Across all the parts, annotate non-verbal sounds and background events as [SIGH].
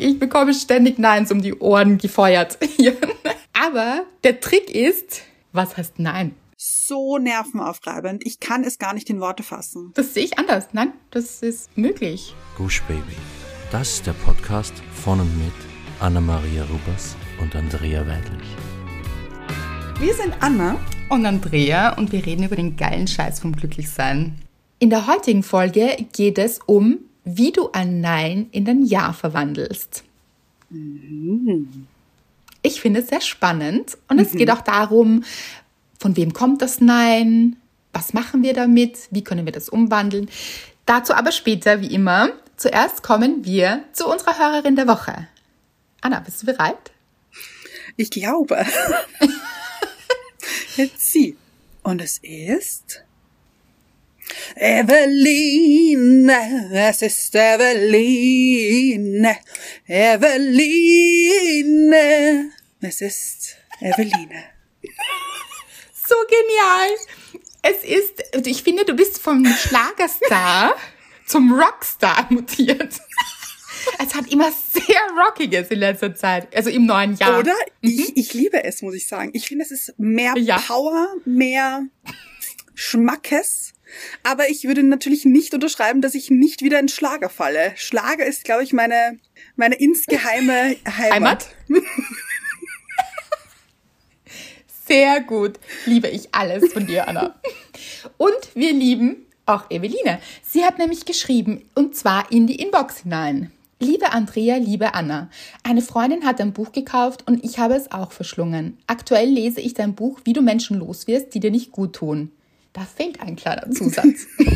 Ich bekomme ständig Neins um die Ohren gefeuert. [LAUGHS] Aber der Trick ist, was heißt Nein? So nervenaufreibend. Ich kann es gar nicht in Worte fassen. Das sehe ich anders. Nein, das ist möglich. Gush Baby. Das ist der Podcast von und mit Anna-Maria Rubers und Andrea Weidlich. Wir sind Anna und Andrea und wir reden über den geilen Scheiß vom Glücklichsein. In der heutigen Folge geht es um, wie du ein Nein in ein Ja verwandelst. Mhm. Ich finde es sehr spannend und mhm. es geht auch darum, von wem kommt das Nein, was machen wir damit, wie können wir das umwandeln. Dazu aber später, wie immer. Zuerst kommen wir zu unserer Hörerin der Woche. Anna, bist du bereit? Ich glaube. [LAUGHS] Jetzt sie. Und es ist Eveline, es ist Eveline, Eveline, es ist Eveline. So genial. Es ist, ich finde, du bist vom Schlagerstar [LAUGHS] zum Rockstar mutiert. Es hat immer sehr Rockiges in letzter Zeit, also im neuen Jahr. Oder? Mhm. Ich, ich liebe es, muss ich sagen. Ich finde, es ist mehr ja. Power, mehr Schmackes. Aber ich würde natürlich nicht unterschreiben, dass ich nicht wieder in Schlager falle. Schlager ist, glaube ich, meine, meine insgeheime [LAUGHS] Heimat. Heimat? Sehr gut. Liebe ich alles von dir, Anna. Und wir lieben auch Eveline. Sie hat nämlich geschrieben, und zwar in die Inbox hinein. Liebe Andrea, liebe Anna, eine Freundin hat ein Buch gekauft und ich habe es auch verschlungen. Aktuell lese ich dein Buch, wie du Menschen loswirst, die dir nicht gut tun. Da fehlt ein kleiner Zusatz. [LAUGHS]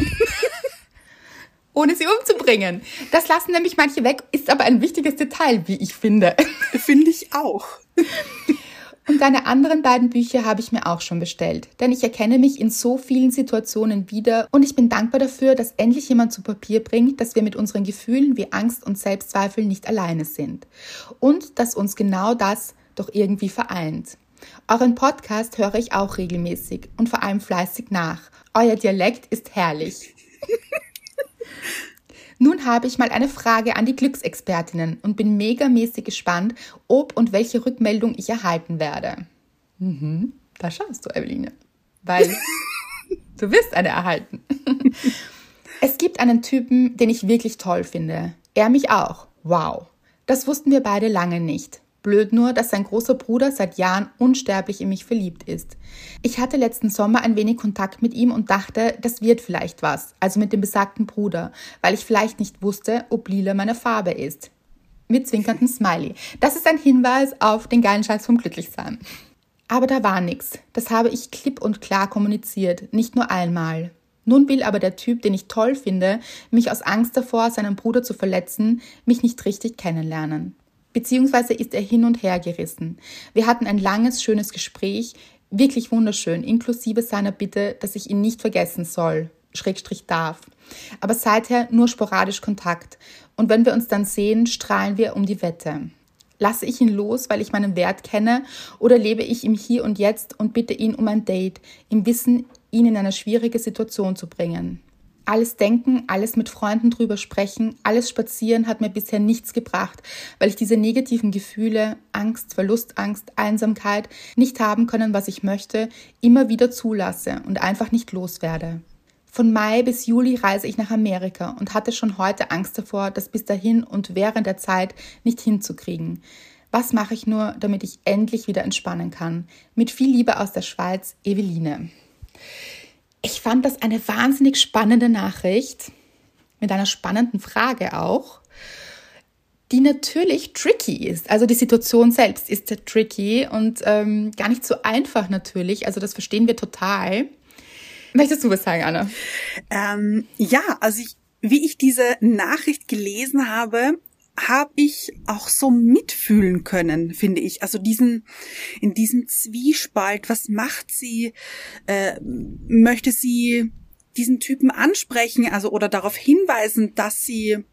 Ohne sie umzubringen. Das lassen nämlich manche weg, ist aber ein wichtiges Detail, wie ich finde. [LAUGHS] Finde ich auch. Und deine anderen beiden Bücher habe ich mir auch schon bestellt, denn ich erkenne mich in so vielen Situationen wieder und ich bin dankbar dafür, dass endlich jemand zu Papier bringt, dass wir mit unseren Gefühlen wie Angst und Selbstzweifel nicht alleine sind und dass uns genau das doch irgendwie vereint. Euren Podcast höre ich auch regelmäßig und vor allem fleißig nach. Euer Dialekt ist herrlich. [LAUGHS] Nun habe ich mal eine Frage an die Glücksexpertinnen und bin megamäßig gespannt, ob und welche Rückmeldung ich erhalten werde. Mhm, da schaust du, Eveline. Weil [LAUGHS] du wirst eine erhalten. [LAUGHS] es gibt einen Typen, den ich wirklich toll finde. Er mich auch. Wow. Das wussten wir beide lange nicht. Blöd nur, dass sein großer Bruder seit Jahren unsterblich in mich verliebt ist. Ich hatte letzten Sommer ein wenig Kontakt mit ihm und dachte, das wird vielleicht was, also mit dem besagten Bruder, weil ich vielleicht nicht wusste, ob lila meine Farbe ist. Mit zwinkerndem Smiley. Das ist ein Hinweis auf den geilen Scheiß vom Glücklichsein. Aber da war nichts. Das habe ich klipp und klar kommuniziert, nicht nur einmal. Nun will aber der Typ, den ich toll finde, mich aus Angst davor, seinen Bruder zu verletzen, mich nicht richtig kennenlernen beziehungsweise ist er hin und her gerissen. Wir hatten ein langes, schönes Gespräch, wirklich wunderschön, inklusive seiner Bitte, dass ich ihn nicht vergessen soll, Schrägstrich darf. Aber seither nur sporadisch Kontakt. Und wenn wir uns dann sehen, strahlen wir um die Wette. Lasse ich ihn los, weil ich meinen Wert kenne, oder lebe ich im Hier und Jetzt und bitte ihn um ein Date, im Wissen, ihn in eine schwierige Situation zu bringen? Alles denken, alles mit Freunden drüber sprechen, alles spazieren hat mir bisher nichts gebracht, weil ich diese negativen Gefühle, Angst, Verlustangst, Einsamkeit nicht haben können, was ich möchte, immer wieder zulasse und einfach nicht loswerde. Von Mai bis Juli reise ich nach Amerika und hatte schon heute Angst davor, das bis dahin und während der Zeit nicht hinzukriegen. Was mache ich nur, damit ich endlich wieder entspannen kann? Mit viel Liebe aus der Schweiz, Eveline. Ich fand das eine wahnsinnig spannende Nachricht mit einer spannenden Frage auch, die natürlich tricky ist. Also die Situation selbst ist tricky und ähm, gar nicht so einfach natürlich. Also das verstehen wir total. Möchtest du was sagen, Anna? Ähm, ja, also ich, wie ich diese Nachricht gelesen habe, habe ich auch so mitfühlen können, finde ich. Also diesen, in diesem Zwiespalt, was macht sie? Äh, möchte sie diesen Typen ansprechen, also oder darauf hinweisen, dass sie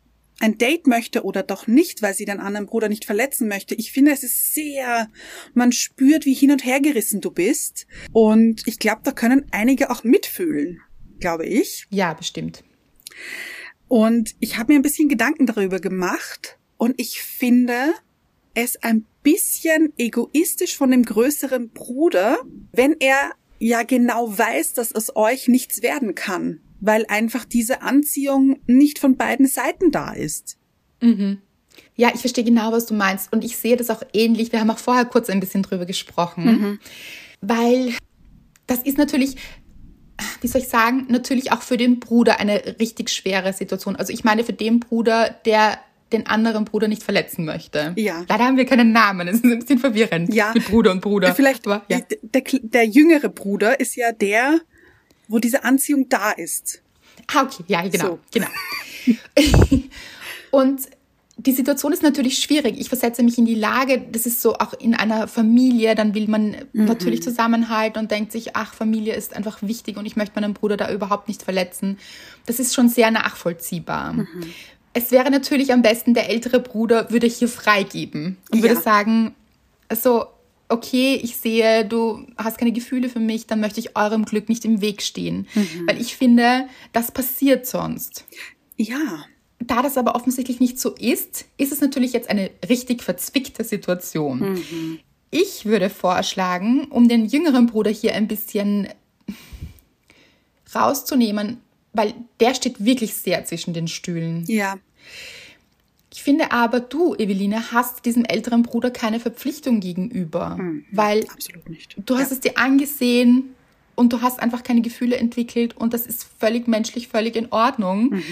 ein Date möchte oder doch nicht, weil sie den anderen Bruder nicht verletzen möchte. Ich finde, es ist sehr, man spürt, wie hin und her gerissen du bist. Und ich glaube, da können einige auch mitfühlen, glaube ich. Ja, bestimmt. Und ich habe mir ein bisschen Gedanken darüber gemacht Und ich finde es ein bisschen egoistisch von dem größeren Bruder, wenn er ja genau weiß, dass es euch nichts werden kann, weil einfach diese Anziehung nicht von beiden Seiten da ist. Mhm. Ja, ich verstehe genau, was du meinst. Und ich sehe das auch ähnlich. Wir haben auch vorher kurz ein bisschen drüber gesprochen. Mhm. Weil das ist natürlich, wie soll ich sagen, natürlich auch für den Bruder eine richtig schwere Situation. Also ich meine für den Bruder, der den anderen Bruder nicht verletzen möchte. Ja. Leider haben wir keinen Namen. Das ist ein bisschen verwirrend. Ja. Mit Bruder und Bruder. Vielleicht, Aber, ja. der, der jüngere Bruder ist ja der, wo diese Anziehung da ist. Ah, okay. Ja, genau. So. Genau. [LAUGHS] und die Situation ist natürlich schwierig. Ich versetze mich in die Lage, das ist so auch in einer Familie, dann will man mhm. natürlich zusammenhalten und denkt sich, ach, Familie ist einfach wichtig und ich möchte meinen Bruder da überhaupt nicht verletzen. Das ist schon sehr nachvollziehbar. Mhm. Es wäre natürlich am besten, der ältere Bruder würde hier freigeben und ja. würde sagen, also, okay, ich sehe, du hast keine Gefühle für mich, dann möchte ich eurem Glück nicht im Weg stehen. Mhm. Weil ich finde, das passiert sonst. Ja. Da das aber offensichtlich nicht so ist, ist es natürlich jetzt eine richtig verzwickte Situation. Mhm. Ich würde vorschlagen, um den jüngeren Bruder hier ein bisschen rauszunehmen, weil der steht wirklich sehr zwischen den Stühlen. Ja. Ich finde aber, du, Eveline, hast diesem älteren Bruder keine Verpflichtung gegenüber. Mhm. Weil du hast ja. es dir angesehen und du hast einfach keine Gefühle entwickelt und das ist völlig menschlich, völlig in Ordnung. Mhm.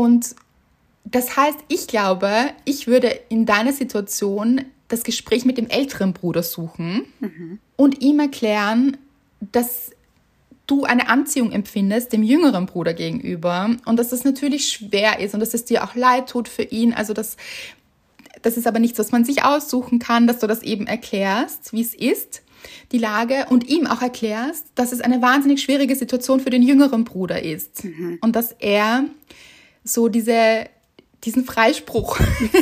Und das heißt, ich glaube, ich würde in deiner Situation das Gespräch mit dem älteren Bruder suchen mhm. und ihm erklären, dass du eine Anziehung empfindest dem jüngeren Bruder gegenüber und dass das natürlich schwer ist und dass es dir auch leid tut für ihn. Also das, das ist aber nichts, was man sich aussuchen kann, dass du das eben erklärst, wie es ist, die Lage und ihm auch erklärst, dass es eine wahnsinnig schwierige Situation für den jüngeren Bruder ist mhm. und dass er so diese diesen Freispruch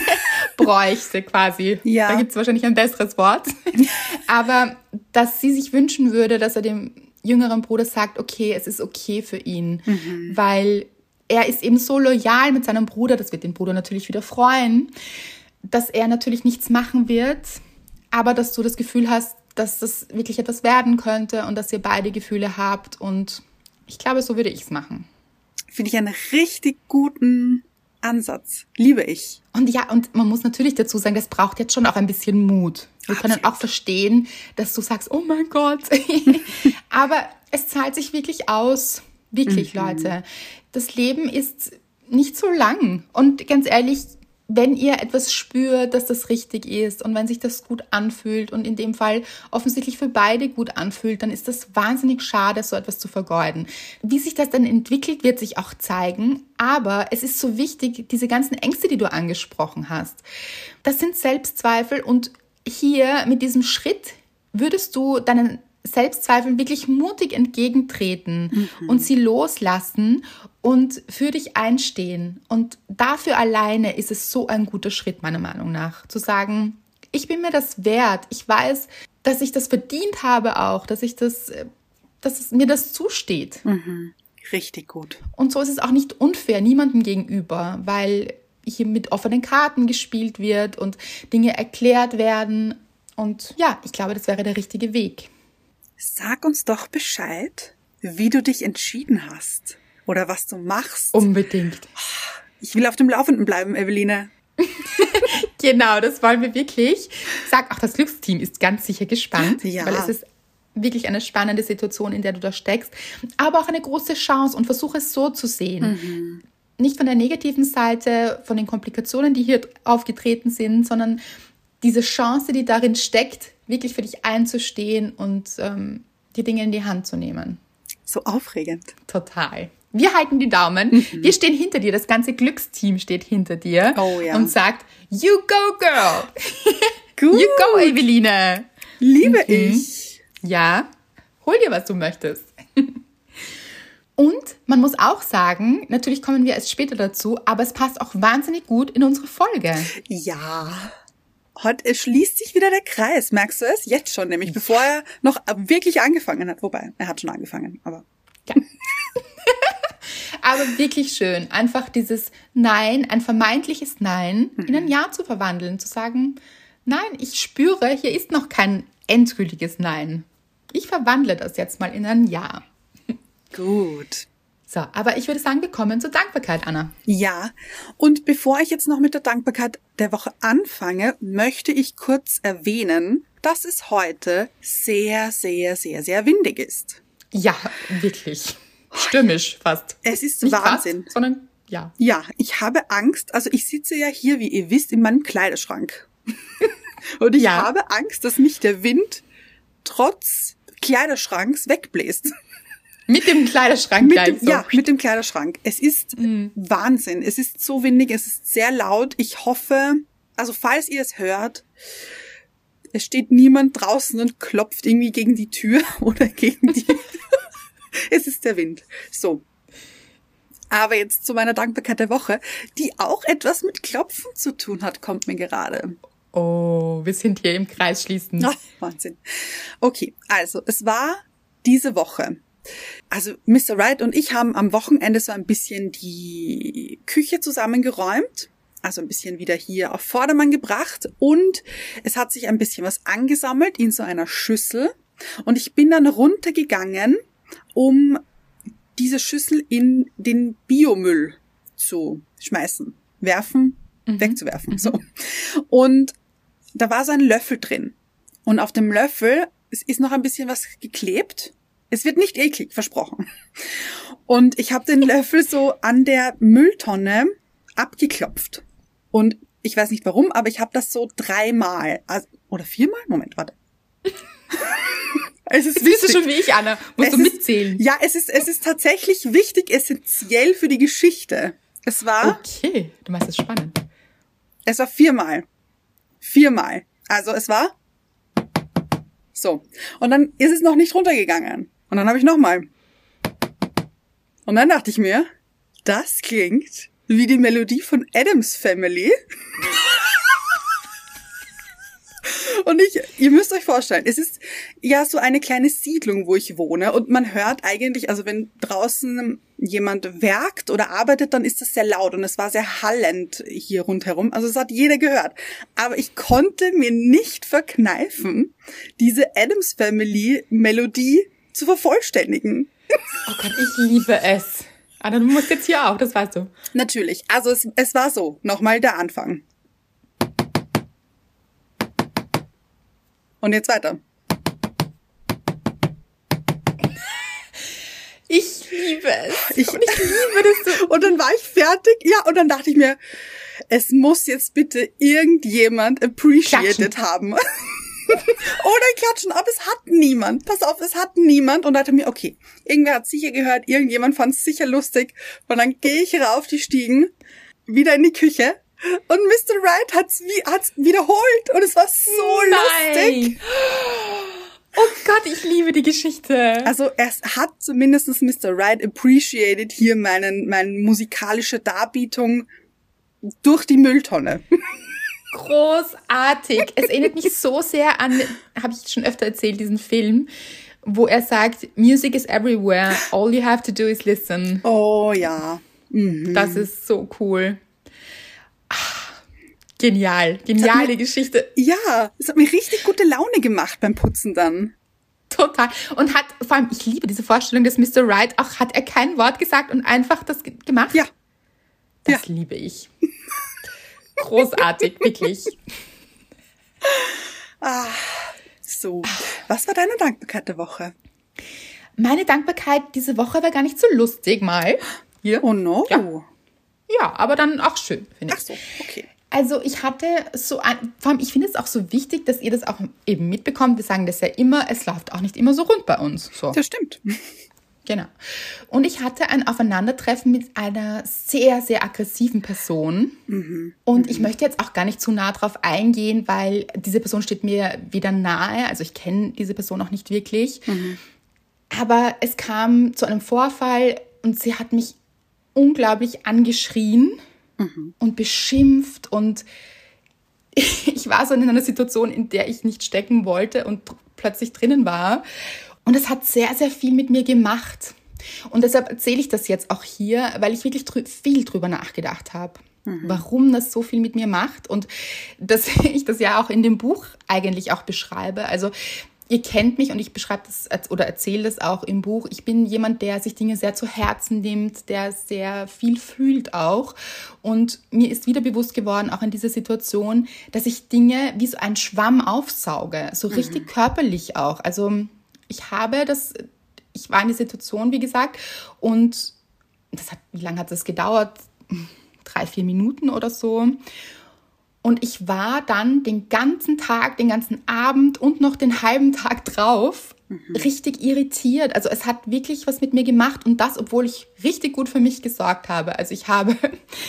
[LAUGHS] bräuchte quasi. Ja. Da gibt es wahrscheinlich ein besseres Wort. [LAUGHS] Aber dass sie sich wünschen würde, dass er dem jüngeren Bruder sagt, okay, es ist okay für ihn, mhm. weil er ist eben so loyal mit seinem Bruder, das wird den Bruder natürlich wieder freuen, dass er natürlich nichts machen wird, aber dass du das Gefühl hast, dass das wirklich etwas werden könnte und dass ihr beide Gefühle habt und ich glaube, so würde ich es machen. Finde ich einen richtig guten Ansatz. Liebe ich. Und ja, und man muss natürlich dazu sagen, das braucht jetzt schon auch ein bisschen Mut. Wir Absolut. können auch verstehen, dass du sagst, oh mein Gott. [LAUGHS] Aber es zahlt sich wirklich aus. Wirklich, mhm. Leute. Das Leben ist nicht so lang. Und ganz ehrlich, wenn ihr etwas spürt, dass das richtig ist und wenn sich das gut anfühlt und in dem Fall offensichtlich für beide gut anfühlt, dann ist das wahnsinnig schade, so etwas zu vergeuden. Wie sich das dann entwickelt, wird sich auch zeigen. Aber es ist so wichtig, diese ganzen Ängste, die du angesprochen hast, das sind Selbstzweifel und hier mit diesem Schritt würdest du deinen Selbstzweifeln wirklich mutig entgegentreten mhm. und sie loslassen und für dich einstehen. Und dafür alleine ist es so ein guter Schritt, meiner Meinung nach, zu sagen, ich bin mir das wert. Ich weiß, dass ich das verdient habe auch, dass ich das, dass es mir das zusteht. Mhm. Richtig gut. Und so ist es auch nicht unfair niemandem gegenüber, weil hier mit offenen Karten gespielt wird und Dinge erklärt werden. Und ja, ich glaube, das wäre der richtige Weg. Sag uns doch Bescheid, wie du dich entschieden hast oder was du machst. Unbedingt. Ich will auf dem Laufenden bleiben, Eveline. [LAUGHS] genau, das wollen wir wirklich. Sag auch, das Glücksteam ist ganz sicher gespannt, ja. weil es ist wirklich eine spannende Situation, in der du da steckst, aber auch eine große Chance und versuche es so zu sehen. Mhm. Nicht von der negativen Seite, von den Komplikationen, die hier aufgetreten sind, sondern diese Chance, die darin steckt, wirklich für dich einzustehen und ähm, die Dinge in die Hand zu nehmen. So aufregend. Total. Wir halten die Daumen. Mhm. Wir stehen hinter dir. Das ganze Glücksteam steht hinter dir oh, ja. und sagt, You go, girl. [LAUGHS] Gut. You go, Eveline. Liebe mhm. ich. Ja. Hol dir, was du möchtest. [LAUGHS] Und man muss auch sagen, natürlich kommen wir erst später dazu, aber es passt auch wahnsinnig gut in unsere Folge. Ja. Heute schließt sich wieder der Kreis, merkst du es? Jetzt schon, nämlich bevor er noch wirklich angefangen hat. Wobei, er hat schon angefangen, aber. Ja. [LAUGHS] Aber wirklich schön, einfach dieses Nein, ein vermeintliches Nein in ein Ja zu verwandeln, zu sagen, nein, ich spüre, hier ist noch kein endgültiges Nein. Ich verwandle das jetzt mal in ein Ja. Gut. So, aber ich würde sagen, wir kommen zur Dankbarkeit, Anna. Ja, und bevor ich jetzt noch mit der Dankbarkeit der Woche anfange, möchte ich kurz erwähnen, dass es heute sehr, sehr, sehr, sehr windig ist. Ja, wirklich. Stürmisch fast. Es ist Nicht Wahnsinn. Fast, sondern ja. Ja, ich habe Angst. Also ich sitze ja hier, wie ihr wisst, in meinem Kleiderschrank. [LAUGHS] Und ich Ja. habe Angst, dass mich der Wind trotz Kleiderschranks wegbläst. Mit dem Kleiderschrank Mit dem, so. Ja, mit dem Kleiderschrank. Es ist Wahnsinn. Es ist so windig, es ist sehr laut. Ich hoffe, also falls ihr es hört, es steht niemand draußen und klopft irgendwie gegen die Tür [LAUGHS] oder gegen die. [LAUGHS] es ist der Wind. So. Aber jetzt zu meiner Dankbarkeit der Woche, die auch etwas mit Klopfen zu tun hat, kommt mir gerade. Oh, wir sind hier im Kreis schließen. Ach, Wahnsinn. Okay, also es war diese Woche. Also Mr. Wright und ich haben am Wochenende so ein bisschen die Küche zusammengeräumt. Also ein bisschen wieder hier auf Vordermann gebracht. Und es hat sich ein bisschen was angesammelt in so einer Schüssel. Und ich bin dann runtergegangen, um diese Schüssel in den Biomüll zu schmeißen. Werfen, wegzuwerfen. So. Und da war so ein Löffel drin. Und auf dem Löffel ist noch ein bisschen was geklebt. Es wird nicht eklig, versprochen. Und ich habe den Löffel so an der Mülltonne abgeklopft. Und ich weiß nicht warum, aber ich habe das so dreimal. Also, oder viermal? Moment, warte. es ist Jetzt bist du schon wie ich, Anna. Musst Es du ist- mitzählen. Ja, es ist, es ist tatsächlich wichtig, essentiell für die Geschichte. Es war, Okay, du machst es spannend. es war viermal. Viermal. Also es war so. Und dann ist es noch nicht runtergegangen. Und dann habe ich nochmal. Und dann dachte ich mir, das klingt wie die Melodie von Adams Family. [LAUGHS] Und ich, ihr müsst euch vorstellen, es ist ja so eine kleine Siedlung, wo ich wohne und man hört eigentlich, also wenn draußen jemand werkt oder arbeitet, dann ist das sehr laut und es war sehr hallend hier rundherum. Also es hat jeder gehört. Aber ich konnte mir nicht verkneifen, diese Adams Family Melodie zu vervollständigen. Oh Gott, ich liebe es. Anna, du musst jetzt hier auch, das weißt du. Natürlich. Also es, es war so. Nochmal der Anfang. Und jetzt weiter. Ich liebe es. Ich- Und ich liebe das so. [LAUGHS] Und dann war ich fertig. Ja, und dann dachte ich mir, es muss jetzt bitte irgendjemand appreciated Klatschen. haben. Oder klatschen, aber es hat niemand. Pass auf, es hat niemand. Und dachte mir, okay, irgendwer hat sicher gehört, irgendjemand fand es sicher lustig. Und dann gehe ich rauf die Stiegen, wieder in die Küche. Und Mr. Wright hat's, wie, hat's wiederholt. Und es war so lustig. Nein. Oh Gott, ich liebe die Geschichte. Also es hat zumindest Mr. Wright appreciated hier meinen, meine musikalische Darbietung durch die Mülltonne. Großartig. Es erinnert mich so sehr an, habe ich schon öfter erzählt, diesen Film, wo er sagt, Music is everywhere, all you have to do is listen. Oh ja. Das ist so cool. Ah, Genial, geniale Geschichte. Ja, es hat mir richtig gute Laune gemacht beim Putzen dann. Total. Und hat, vor allem, ich liebe diese Vorstellung, dass Mr. Wright auch, hat er kein Wort gesagt und einfach das ge- gemacht? Ja. Das liebe ich. [LAUGHS] Großartig, wirklich. So. Was war deine Dankbarkeit der Woche? Meine Dankbarkeit diese Woche war gar nicht so lustig mal. Hier. Oh no. Ja. Ja, aber dann auch schön, finde ich. Ach so, okay. Also ich hatte so ein, vor allem ich finde es auch so wichtig, dass ihr das auch eben mitbekommt. Wir sagen das ja immer, es läuft auch nicht immer so rund bei uns. So. Das stimmt. Genau. Und ich hatte ein Aufeinandertreffen mit einer sehr, sehr aggressiven Person. Und ich möchte jetzt auch gar nicht zu nah drauf eingehen, weil diese Person steht mir weder nahe, also ich kenne diese Person auch nicht wirklich. Aber es kam zu einem Vorfall und sie hat mich unglaublich angeschrien und beschimpft und [LAUGHS] ich war so in einer Situation, in der ich nicht stecken wollte und plötzlich drinnen war. Und es hat sehr, sehr viel mit mir gemacht. Und deshalb erzähle ich das jetzt auch hier, weil ich wirklich drü viel drüber nachgedacht habe, mhm. warum das so viel mit mir macht und dass [LAUGHS] ich das ja auch in dem Buch eigentlich auch beschreibe. Also ihr kennt mich und ich beschreibe das oder erzähle das auch im Buch. Ich bin jemand, der sich Dinge sehr zu Herzen nimmt, der sehr viel fühlt auch. Und mir ist wieder bewusst geworden, auch in dieser Situation, dass ich Dinge wie so ein Schwamm aufsauge, so richtig mhm. körperlich auch. Also ich habe das, ich war in der Situation, wie gesagt, und das hat, wie lange hat das gedauert? Drei, vier Minuten oder so. Und ich war dann den ganzen Tag, den ganzen Abend und noch den halben Tag drauf mhm. richtig irritiert. Also es hat wirklich was mit mir gemacht und das, obwohl ich richtig gut für mich gesorgt habe. Also ich habe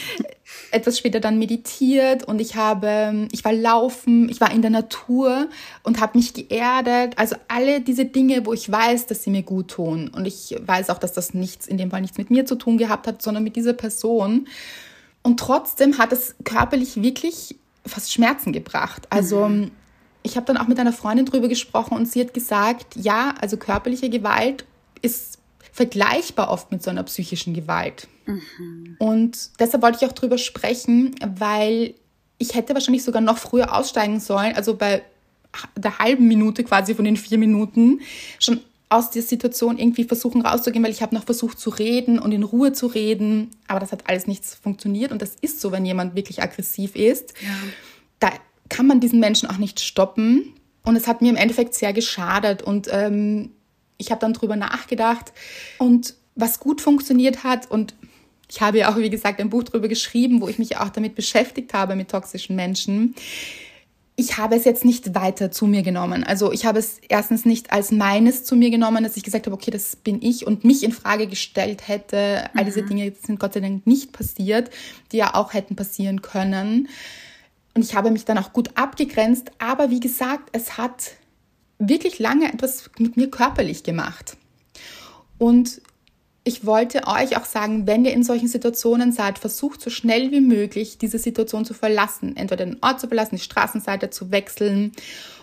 [LAUGHS] etwas später dann meditiert und ich habe, ich war laufen, ich war in der Natur und habe mich geerdet. Also alle diese Dinge, wo ich weiß, dass sie mir gut tun. Und ich weiß auch, dass das nichts, in dem Fall nichts mit mir zu tun gehabt hat, sondern mit dieser Person. Und trotzdem hat es körperlich wirklich fast Schmerzen gebracht. Also mhm. Ich habe dann auch mit einer Freundin drüber gesprochen und sie hat gesagt, ja, also körperliche Gewalt ist vergleichbar oft mit so einer psychischen Gewalt. Mhm. Und deshalb wollte ich auch drüber sprechen, weil ich hätte wahrscheinlich sogar noch früher aussteigen sollen, also bei der halben Minute quasi von den vier Minuten schon aus der Situation irgendwie versuchen rauszugehen, weil ich habe noch versucht zu reden und in Ruhe zu reden, aber das hat alles nichts funktioniert und das ist so, wenn jemand wirklich aggressiv ist. Ja. Da kann man diesen Menschen auch nicht stoppen und es hat mir im Endeffekt sehr geschadet und ähm, ich habe dann drüber nachgedacht und was gut funktioniert hat und ich habe ja auch, wie gesagt, ein Buch darüber geschrieben, wo ich mich auch damit beschäftigt habe, mit toxischen Menschen ich habe es jetzt nicht weiter zu mir genommen. Also ich habe es erstens nicht als meines zu mir genommen, dass ich gesagt habe, okay, das bin ich und mich in Frage gestellt hätte. All diese mhm. Dinge sind Gott sei Dank nicht passiert, die ja auch hätten passieren können. Und ich habe mich dann auch gut abgegrenzt. Aber wie gesagt, es hat wirklich lange etwas mit mir körperlich gemacht. Und ich wollte euch auch sagen, wenn ihr in solchen Situationen seid, versucht so schnell wie möglich diese Situation zu verlassen. Entweder den Ort zu verlassen, die Straßenseite zu wechseln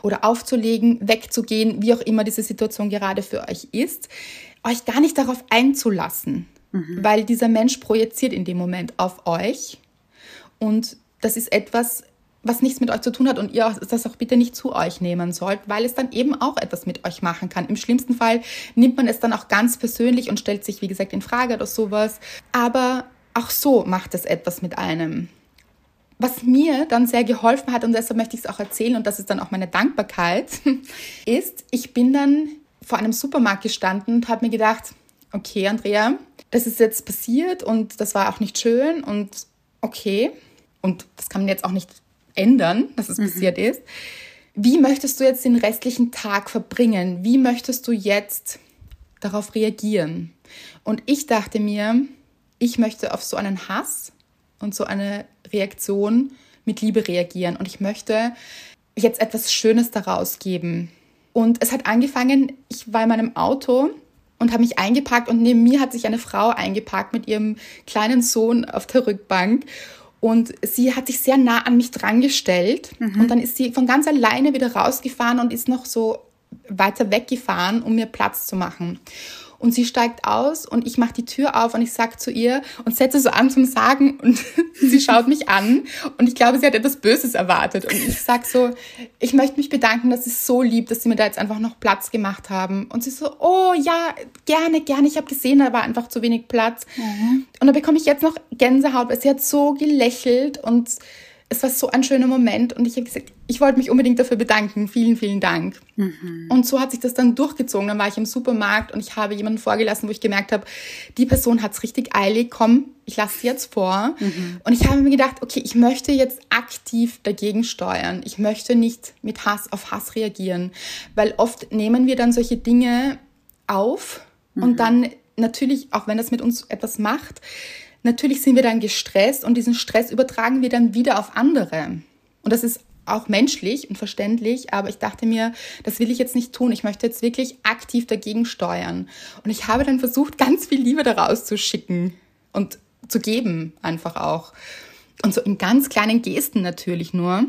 oder aufzulegen, wegzugehen, wie auch immer diese Situation gerade für euch ist. Euch gar nicht darauf einzulassen, mhm. weil dieser Mensch projiziert in dem Moment auf euch. Und das ist etwas, was nichts mit euch zu tun hat und ihr das auch bitte nicht zu euch nehmen sollt, weil es dann eben auch etwas mit euch machen kann. Im schlimmsten Fall nimmt man es dann auch ganz persönlich und stellt sich, wie gesagt, in Frage oder sowas. Aber auch so macht es etwas mit einem. Was mir dann sehr geholfen hat, und deshalb möchte ich es auch erzählen, und das ist dann auch meine Dankbarkeit, [LAUGHS] ist, ich bin dann vor einem Supermarkt gestanden und habe mir gedacht, okay, Andrea, das ist jetzt passiert und das war auch nicht schön und okay. Und das kann man jetzt auch nicht ändern, dass es mhm. passiert ist. Wie möchtest du jetzt den restlichen Tag verbringen? Wie möchtest du jetzt darauf reagieren? Und ich dachte mir, ich möchte auf so einen Hass und so eine Reaktion mit Liebe reagieren. Und ich möchte jetzt etwas Schönes daraus geben. Und es hat angefangen, ich war in meinem Auto und habe mich eingepackt und neben mir hat sich eine Frau eingepackt mit ihrem kleinen Sohn auf der Rückbank. Und sie hat sich sehr nah an mich drangestellt. Mhm. Und dann ist sie von ganz alleine wieder rausgefahren und ist noch so weiter weggefahren, um mir Platz zu machen. Und sie steigt aus und ich mache die Tür auf und ich sag zu ihr und setze so an zum Sagen und [LAUGHS] sie schaut mich an und ich glaube, sie hat etwas Böses erwartet. Und ich sag so, ich möchte mich bedanken, dass es so lieb, dass sie mir da jetzt einfach noch Platz gemacht haben. Und sie so, oh ja, gerne, gerne, ich habe gesehen, da war einfach zu wenig Platz. Mhm. und da bekomme ich jetzt noch Gänsehaut, weil sie hat so gelächelt und es war so ein schöner Moment und ich habe gesagt, ich wollte mich unbedingt dafür bedanken. Vielen, vielen Dank. Mhm. Und so hat sich das dann durchgezogen. Dann war ich im Supermarkt und ich habe jemanden vorgelassen, wo ich gemerkt habe, die Person hat es richtig eilig. Komm, ich lasse sie jetzt vor. Mhm. Und ich habe mir gedacht, okay, ich möchte jetzt aktiv dagegen steuern. Ich möchte nicht mit Hass auf Hass reagieren, weil oft nehmen wir dann solche Dinge auf mhm. und dann natürlich, auch wenn das mit uns etwas macht, Natürlich sind wir dann gestresst und diesen Stress übertragen wir dann wieder auf andere. Und das ist auch menschlich und verständlich, aber ich dachte mir, das will ich jetzt nicht tun. Ich möchte jetzt wirklich aktiv dagegen steuern. Und ich habe dann versucht, ganz viel Liebe daraus zu schicken und zu geben, einfach auch. Und so in ganz kleinen Gesten natürlich nur.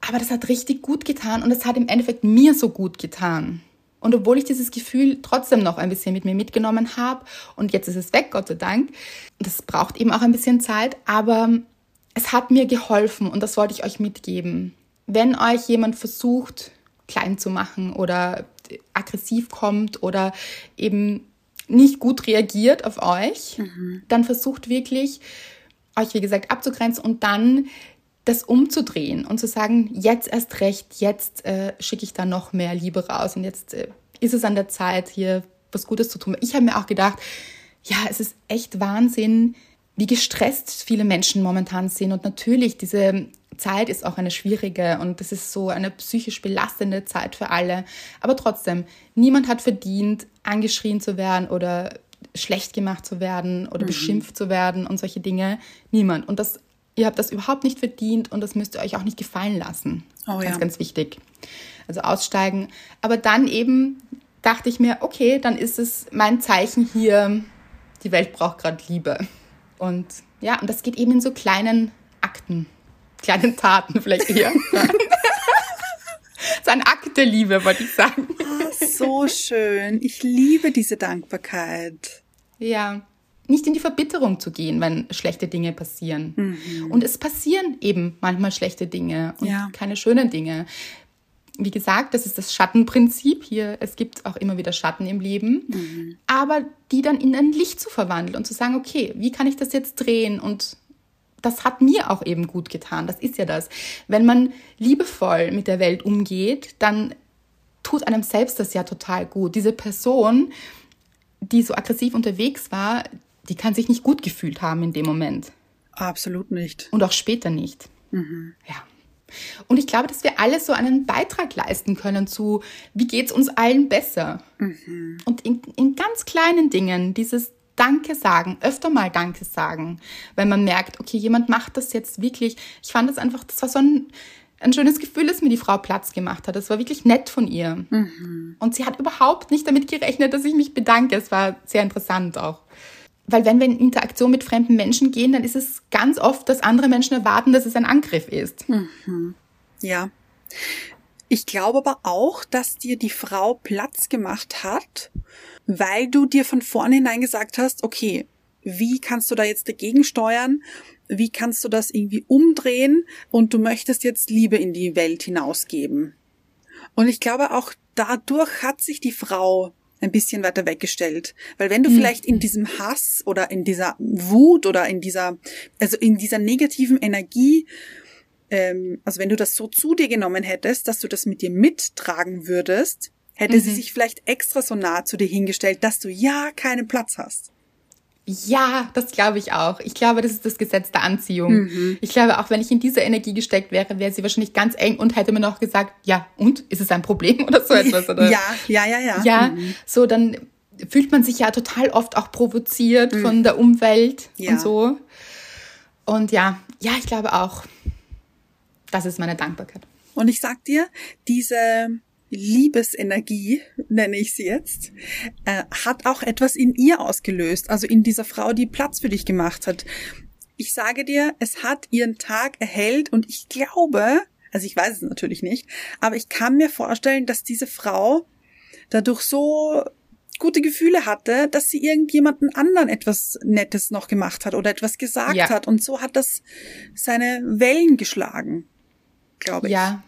Aber das hat richtig gut getan und es hat im Endeffekt mir so gut getan. Und obwohl ich dieses Gefühl trotzdem noch ein bisschen mit mir mitgenommen habe und jetzt ist es weg, Gott sei Dank, das braucht eben auch ein bisschen Zeit, aber es hat mir geholfen und das wollte ich euch mitgeben. Wenn euch jemand versucht, klein zu machen oder aggressiv kommt oder eben nicht gut reagiert auf euch, mhm. dann versucht wirklich, euch wie gesagt abzugrenzen und dann das umzudrehen und zu sagen, jetzt erst recht, jetzt äh, schicke ich da noch mehr Liebe raus und jetzt äh, ist es an der Zeit, hier was Gutes zu tun. Ich habe mir auch gedacht, ja, es ist echt Wahnsinn, wie gestresst viele Menschen momentan sind. Und natürlich, diese Zeit ist auch eine schwierige und das ist so eine psychisch belastende Zeit für alle. Aber trotzdem, niemand hat verdient, angeschrien zu werden oder schlecht gemacht zu werden oder mhm. beschimpft zu werden und solche Dinge. Niemand. Und das Ihr habt das überhaupt nicht verdient und das müsst ihr euch auch nicht gefallen lassen. Oh, ganz, ja. ganz wichtig. Also aussteigen. Aber dann eben dachte ich mir, okay, dann ist es mein Zeichen hier, die Welt braucht gerade Liebe. Und ja, und das geht eben in so kleinen Akten, kleinen Taten [LAUGHS] vielleicht eher. so ein Akt der Liebe, wollte ich sagen. Ah, so schön. Ich liebe diese Dankbarkeit. Ja nicht in die Verbitterung zu gehen, wenn schlechte Dinge passieren. Mhm. Und es passieren eben manchmal schlechte Dinge und ja. keine schönen Dinge. Wie gesagt, das ist das Schattenprinzip hier. Es gibt auch immer wieder Schatten im Leben, mhm. aber die dann in ein Licht zu verwandeln und zu sagen, okay, wie kann ich das jetzt drehen? Und das hat mir auch eben gut getan. Das ist ja das. Wenn man liebevoll mit der Welt umgeht, dann tut einem selbst das ja total gut. Diese Person, die so aggressiv unterwegs war, die kann sich nicht gut gefühlt haben in dem Moment. Absolut nicht. Und auch später nicht. Mhm. Ja. Und ich glaube, dass wir alle so einen Beitrag leisten können zu, wie geht's uns allen besser? Mhm. Und in, in ganz kleinen Dingen, dieses Danke sagen, öfter mal Danke sagen, wenn man merkt, okay, jemand macht das jetzt wirklich. Ich fand das einfach, das war so ein, ein schönes Gefühl, dass mir die Frau Platz gemacht hat. Das war wirklich nett von ihr. Mhm. Und sie hat überhaupt nicht damit gerechnet, dass ich mich bedanke. Es war sehr interessant auch weil wenn wir in Interaktion mit fremden Menschen gehen, dann ist es ganz oft, dass andere Menschen erwarten, dass es ein Angriff ist. Mhm. Ja. Ich glaube aber auch, dass dir die Frau Platz gemacht hat, weil du dir von vornherein gesagt hast, okay, wie kannst du da jetzt dagegen steuern? Wie kannst du das irgendwie umdrehen? Und du möchtest jetzt Liebe in die Welt hinausgeben. Und ich glaube auch dadurch hat sich die Frau ein bisschen weiter weggestellt. Weil wenn du mhm. vielleicht in diesem Hass oder in dieser Wut oder in dieser, also in dieser negativen Energie, ähm, also wenn du das so zu dir genommen hättest, dass du das mit dir mittragen würdest, hätte mhm. sie sich vielleicht extra so nah zu dir hingestellt, dass du ja keinen Platz hast. Ja, das glaube ich auch. Ich glaube, das ist das Gesetz der Anziehung. Mhm. Ich glaube, auch wenn ich in diese Energie gesteckt wäre, wäre sie wahrscheinlich ganz eng und hätte mir noch gesagt, ja, und? Ist es ein Problem [LAUGHS] oder so etwas? Oder? ja, ja, ja, ja. Ja, mhm. so dann fühlt man sich ja total oft auch provoziert mhm. von der Umwelt ja. und so. Und ja, ja, ich glaube auch, das ist meine Dankbarkeit. Und ich sag dir, diese Liebesenergie, nenne ich sie jetzt, äh, hat auch etwas in ihr ausgelöst, also in dieser Frau, die Platz für dich gemacht hat. Ich sage dir, es hat ihren Tag erhellt und ich glaube, also ich weiß es natürlich nicht, aber ich kann mir vorstellen, dass diese Frau dadurch so gute Gefühle hatte, dass sie irgendjemanden anderen etwas Nettes noch gemacht hat oder etwas gesagt ja. hat und so hat das seine Wellen geschlagen, glaube ich. Ja,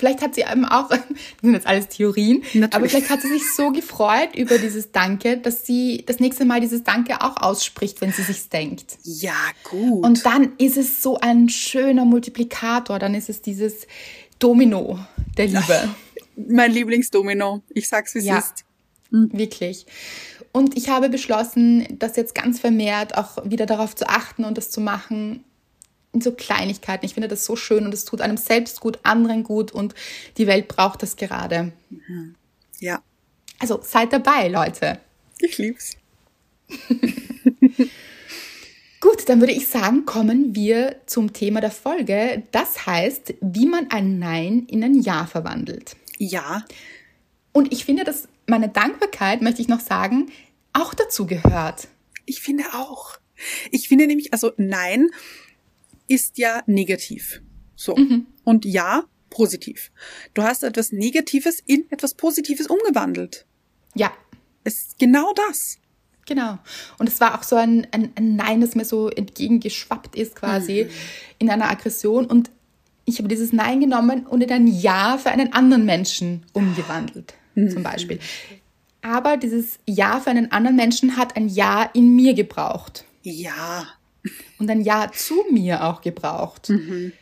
Vielleicht hat sie eben auch, [LAUGHS] das sind jetzt alles Theorien, Natürlich. aber vielleicht hat sie sich so gefreut über dieses Danke, dass sie das nächste Mal dieses Danke auch ausspricht, wenn sie sich's denkt. Ja, gut. Und dann ist es so ein schöner Multiplikator, dann ist es dieses Domino der Liebe. [LAUGHS] Mein Lieblingsdomino. Ich sag's, wie es ja, ist. Mhm. Wirklich. Und ich habe beschlossen, das jetzt ganz vermehrt auch wieder darauf zu achten und das zu machen, so Kleinigkeiten. Ich finde das so schön und es tut einem selbst gut, anderen gut und die Welt braucht das gerade. Mhm. Ja. Also seid dabei, Leute. Ich lieb's. [LAUGHS] Gut, dann würde ich sagen, kommen wir zum Thema der Folge. Das heißt, wie man ein Nein in ein Ja verwandelt. Ja. Und ich finde, dass meine Dankbarkeit, möchte ich noch sagen, auch dazu gehört. Ich finde auch. Ich finde nämlich, also Nein ist ja negativ. So. Mhm. Und ja positiv. Du hast etwas Negatives in etwas Positives umgewandelt. Ja. Es ist genau das. Genau. Und es war auch so ein, ein, ein Nein, das mir so entgegengeschwappt ist quasi mhm. in einer Aggression. Und ich habe dieses Nein genommen und in ein Ja für einen anderen Menschen umgewandelt, mhm. zum Beispiel. Aber dieses Ja für einen anderen Menschen hat ein Ja in mir gebraucht. Ja. Und ein Ja zu mir auch gebraucht. Mhm.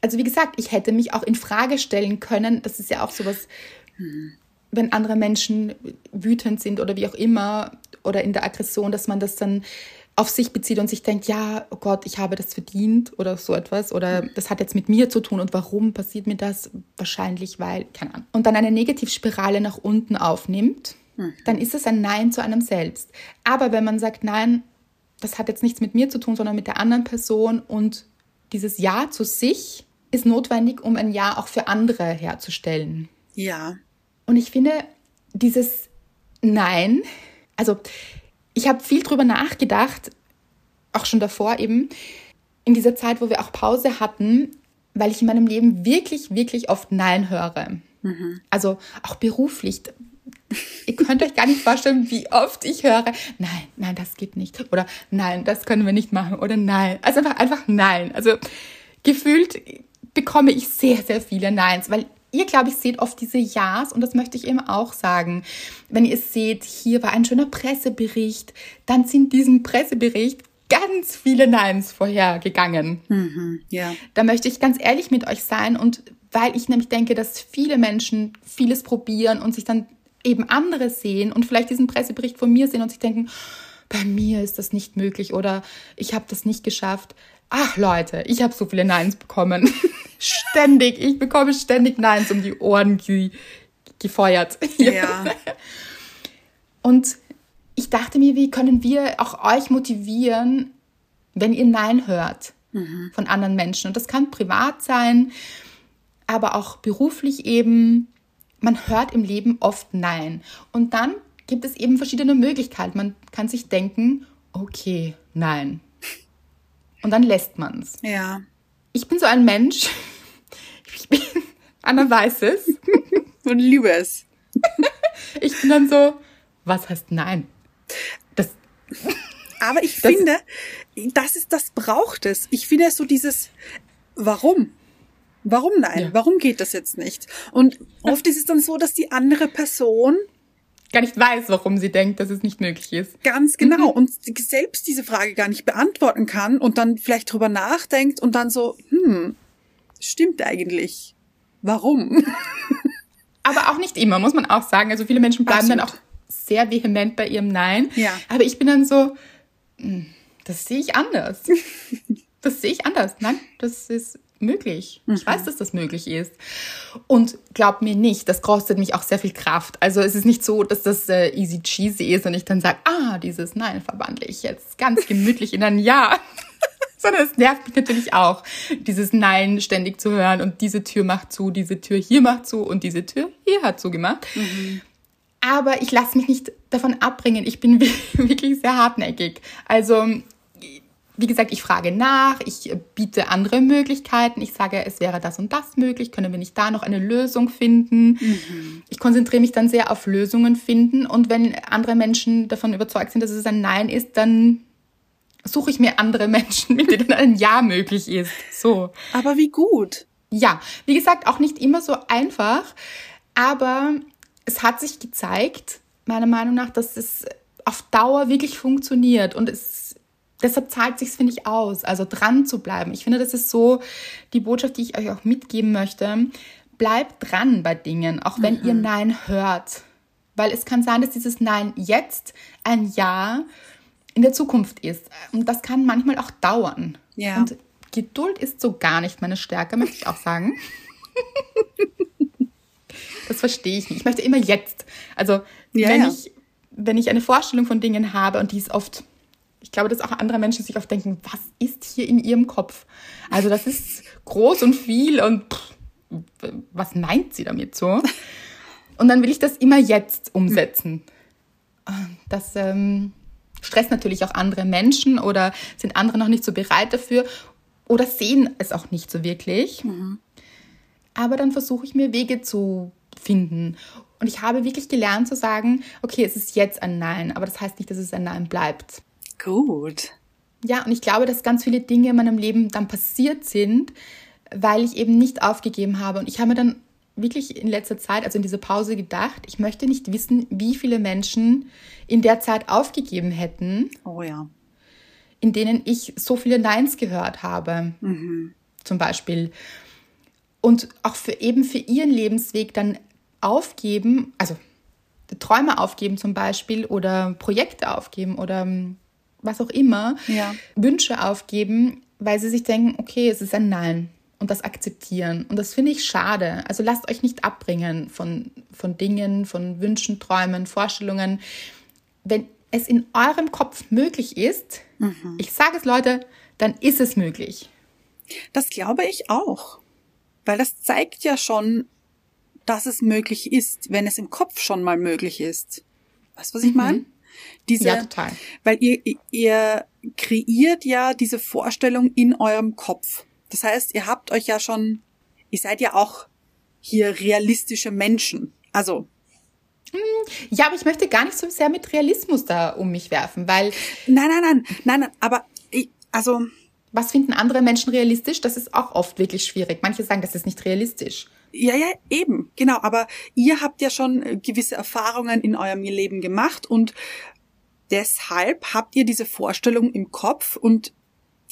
Also wie gesagt, ich hätte mich auch in Frage stellen können. Das ist ja auch sowas, mhm. wenn andere Menschen wütend sind oder wie auch immer oder in der Aggression, dass man das dann auf sich bezieht und sich denkt, ja, oh Gott, ich habe das verdient oder so etwas oder das hat jetzt mit mir zu tun und warum passiert mir das? Wahrscheinlich, weil, keine Ahnung. Und dann eine Negativspirale nach unten aufnimmt, mhm. dann ist es ein Nein zu einem selbst. Aber wenn man sagt, nein, das hat jetzt nichts mit mir zu tun, sondern mit der anderen Person und dieses Ja zu sich ist notwendig, um ein Ja auch für andere herzustellen. Ja. Und ich finde, dieses Nein, also ich habe viel drüber nachgedacht, auch schon davor eben, in dieser Zeit, wo wir auch Pause hatten, weil ich in meinem Leben wirklich, wirklich oft Nein höre. Mhm. Also auch beruflich. Ihr könnt euch gar nicht vorstellen, wie oft ich höre, nein, nein, das geht nicht. Oder nein, das können wir nicht machen. Oder nein. Also einfach, einfach nein. Also gefühlt bekomme ich sehr, sehr viele Neins, weil ihr, glaube ich, seht oft diese Ja's und das möchte ich eben auch sagen. Wenn ihr seht, hier war ein schöner Pressebericht, dann sind diesem Pressebericht ganz viele Neins vorhergegangen. Mhm, ja. Da möchte ich ganz ehrlich mit euch sein und weil ich nämlich denke, dass viele Menschen vieles probieren und sich dann eben andere sehen und vielleicht diesen Pressebericht von mir sehen und sich denken, bei mir ist das nicht möglich oder ich habe das nicht geschafft. Ach Leute, ich habe so viele Neins bekommen. [LAUGHS] ständig, ich bekomme ständig Neins um die Ohren ge gefeuert. Ja. [LAUGHS] Und ich dachte mir, wie können wir auch euch motivieren, wenn ihr Nein hört mhm. von anderen Menschen? Und das kann privat sein, aber auch beruflich eben. Man hört im Leben oft Nein. Und dann gibt es eben verschiedene Möglichkeiten. Man kann sich denken, okay, nein. Und dann lässt man es. Ja. Ich bin so ein Mensch. [LAUGHS] Ich bin, Anna weiß es. [LAUGHS] Und liebe es. [LAUGHS] Ich bin dann so, was heißt nein? Das. Aber ich das finde, das ist, das braucht es. Ich finde so dieses, warum? Warum nein? Ja. Warum geht das jetzt nicht? Und oft ist es dann so, dass die andere Person gar nicht weiß, warum sie denkt, dass es nicht möglich ist. Ganz genau. Mhm. Und selbst diese Frage gar nicht beantworten kann und dann vielleicht drüber nachdenkt und dann so, hm, stimmt eigentlich. Warum? [LAUGHS] Aber auch nicht immer, muss man auch sagen. Also viele Menschen bleiben Absolut. dann auch sehr vehement bei ihrem Nein. Ja. Aber ich bin dann so, hm, das sehe ich anders. [LAUGHS] Das sehe ich anders. Nein, das ist möglich. Mhm. Ich weiß, dass das möglich ist. Und glaub mir nicht, das kostet mich auch sehr viel Kraft. Also es ist nicht so, dass das äh, easy cheesy ist und ich dann sage, ah, dieses Nein verwandle ich jetzt ganz gemütlich in ein Ja. [LAUGHS] Sondern es nervt mich natürlich auch, dieses Nein ständig zu hören und diese Tür macht zu, diese Tür hier macht zu und diese Tür hier hat zugemacht. Mhm. Aber ich lasse mich nicht davon abbringen. Ich bin [LAUGHS] wirklich sehr hartnäckig. Also wie gesagt, ich frage nach, ich biete andere Möglichkeiten. Ich sage, es wäre das und das möglich. Können wir nicht da noch eine Lösung finden? Mhm. Ich konzentriere mich dann sehr auf Lösungen finden. Und wenn andere Menschen davon überzeugt sind, dass es ein Nein ist, dann suche ich mir andere Menschen, mit denen ein Ja möglich ist. So. Aber wie gut. Ja, wie gesagt, auch nicht immer so einfach. Aber es hat sich gezeigt, meiner Meinung nach, dass es auf Dauer wirklich funktioniert und es deshalb zahlt sich finde ich, aus, also dran zu bleiben. Ich finde, das ist so die Botschaft, die ich euch auch mitgeben möchte. Bleibt dran bei Dingen, auch wenn mhm. ihr Nein hört. Weil es kann sein, dass dieses Nein jetzt ein Ja in der Zukunft ist. Und das kann manchmal auch dauern. Ja. Und Geduld ist so gar nicht meine Stärke, möchte ich auch sagen. [LAUGHS] das verstehe ich nicht. Ich möchte immer jetzt. Also, ja, wenn, ja. Ich, wenn ich eine Vorstellung von Dingen habe und die ist oft ich glaube, dass auch andere Menschen sich oft denken, was ist hier in ihrem Kopf? Also das ist groß und viel und pff, was meint sie damit so? Und dann will ich das immer jetzt umsetzen. Das ähm, stresst natürlich auch andere Menschen oder sind andere noch nicht so bereit dafür oder sehen es auch nicht so wirklich. Mhm. aber dann versuche ich mir Wege zu finden. Und ich habe wirklich gelernt zu sagen, okay, es ist jetzt ein Nein, aber das heißt nicht, dass es ein Nein bleibt. Gut. Ja, und ich glaube, dass ganz viele Dinge in meinem Leben dann passiert sind, weil ich eben nicht aufgegeben habe. Und ich habe mir dann wirklich in letzter Zeit, also in dieser Pause gedacht, ich möchte nicht wissen, wie viele Menschen in der Zeit aufgegeben hätten. Oh ja. In denen ich so viele Neins gehört habe. Mhm. Zum Beispiel. Und auch für eben für ihren Lebensweg dann aufgeben, also Träume aufgeben zum Beispiel oder Projekte aufgeben oder was auch immer, ja. Wünsche aufgeben, weil sie sich denken, okay, es ist ein Nein und das akzeptieren. Und das finde ich schade. Also lasst euch nicht abbringen von, von Dingen, von Wünschen, Träumen, Vorstellungen. Wenn es in eurem Kopf möglich ist, mhm. ich sage es Leute, dann ist es möglich. Das glaube ich auch. Weil das zeigt ja schon, dass es möglich ist, wenn es im Kopf schon mal möglich ist. Weißt du, was ich mhm. meine? Diese, ja, total. Weil ihr, ihr kreiert ja diese Vorstellung in eurem Kopf. Das heißt, ihr habt euch ja schon, ihr seid ja auch hier realistische Menschen. Also. Hm, ja, aber ich möchte gar nicht so sehr mit Realismus da um mich werfen, weil. Nein, nein, nein, nein, nein, aber ich, also. Was finden andere Menschen realistisch? Das ist auch oft wirklich schwierig. Manche sagen, das ist nicht realistisch. Ja, ja, eben, genau. Aber ihr habt ja schon gewisse Erfahrungen in eurem Leben gemacht und deshalb habt ihr diese Vorstellung im Kopf und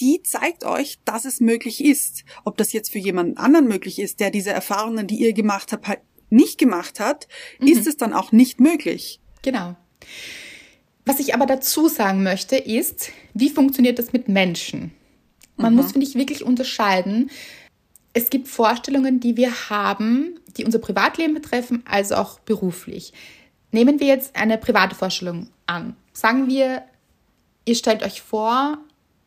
die zeigt euch, dass es möglich ist. Ob das jetzt für jemanden anderen möglich ist, der diese Erfahrungen, die ihr gemacht habt, halt nicht gemacht hat, mhm. ist es dann auch nicht möglich. Genau. Was ich aber dazu sagen möchte, ist, wie funktioniert das mit Menschen? Man mhm. muss, finde ich, wirklich unterscheiden. Es gibt Vorstellungen, die wir haben, die unser Privatleben betreffen, also auch beruflich. Nehmen wir jetzt eine private Vorstellung an. Sagen wir, ihr stellt euch vor,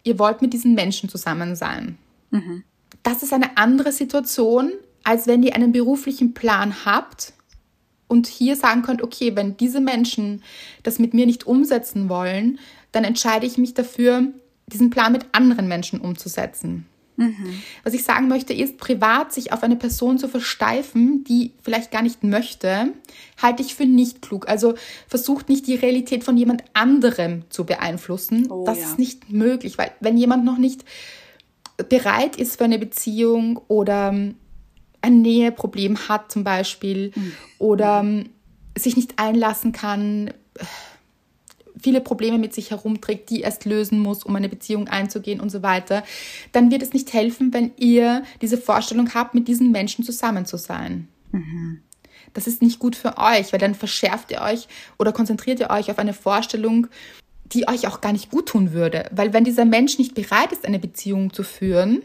ihr wollt mit diesen Menschen zusammen sein. Mhm. Das ist eine andere Situation, als wenn ihr einen beruflichen Plan habt und hier sagen könnt, okay, wenn diese Menschen das mit mir nicht umsetzen wollen, dann entscheide ich mich dafür, diesen Plan mit anderen Menschen umzusetzen. Mhm. Was ich sagen möchte, ist, privat sich auf eine Person zu versteifen, die vielleicht gar nicht möchte, halte ich für nicht klug. Also versucht nicht die Realität von jemand anderem zu beeinflussen. Oh, das ja. ist nicht möglich, weil wenn jemand noch nicht bereit ist für eine Beziehung oder ein Näheproblem hat zum Beispiel mhm. oder sich nicht einlassen kann, viele Probleme mit sich herumträgt, die erst lösen muss, um eine Beziehung einzugehen und so weiter, dann wird es nicht helfen, wenn ihr diese Vorstellung habt, mit diesen Menschen zusammen zu sein. Mhm. Das ist nicht gut für euch, weil dann verschärft ihr euch oder konzentriert ihr euch auf eine Vorstellung, die euch auch gar nicht gut tun würde. Weil wenn dieser Mensch nicht bereit ist, eine Beziehung zu führen,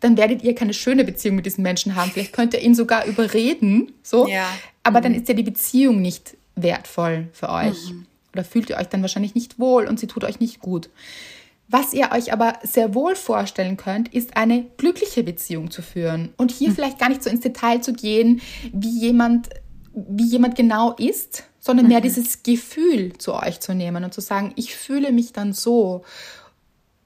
dann werdet ihr keine schöne Beziehung mit diesem Menschen haben. Vielleicht könnt ihr ihn sogar überreden, so. Ja. Aber mhm. dann ist ja die Beziehung nicht wertvoll für euch. Mhm oder fühlt ihr euch dann wahrscheinlich nicht wohl und sie tut euch nicht gut. Was ihr euch aber sehr wohl vorstellen könnt, ist eine glückliche Beziehung zu führen. Und hier hm. vielleicht gar nicht so ins Detail zu gehen, wie jemand, wie jemand genau ist, sondern mehr mhm. dieses Gefühl zu euch zu nehmen und zu sagen, ich fühle mich dann so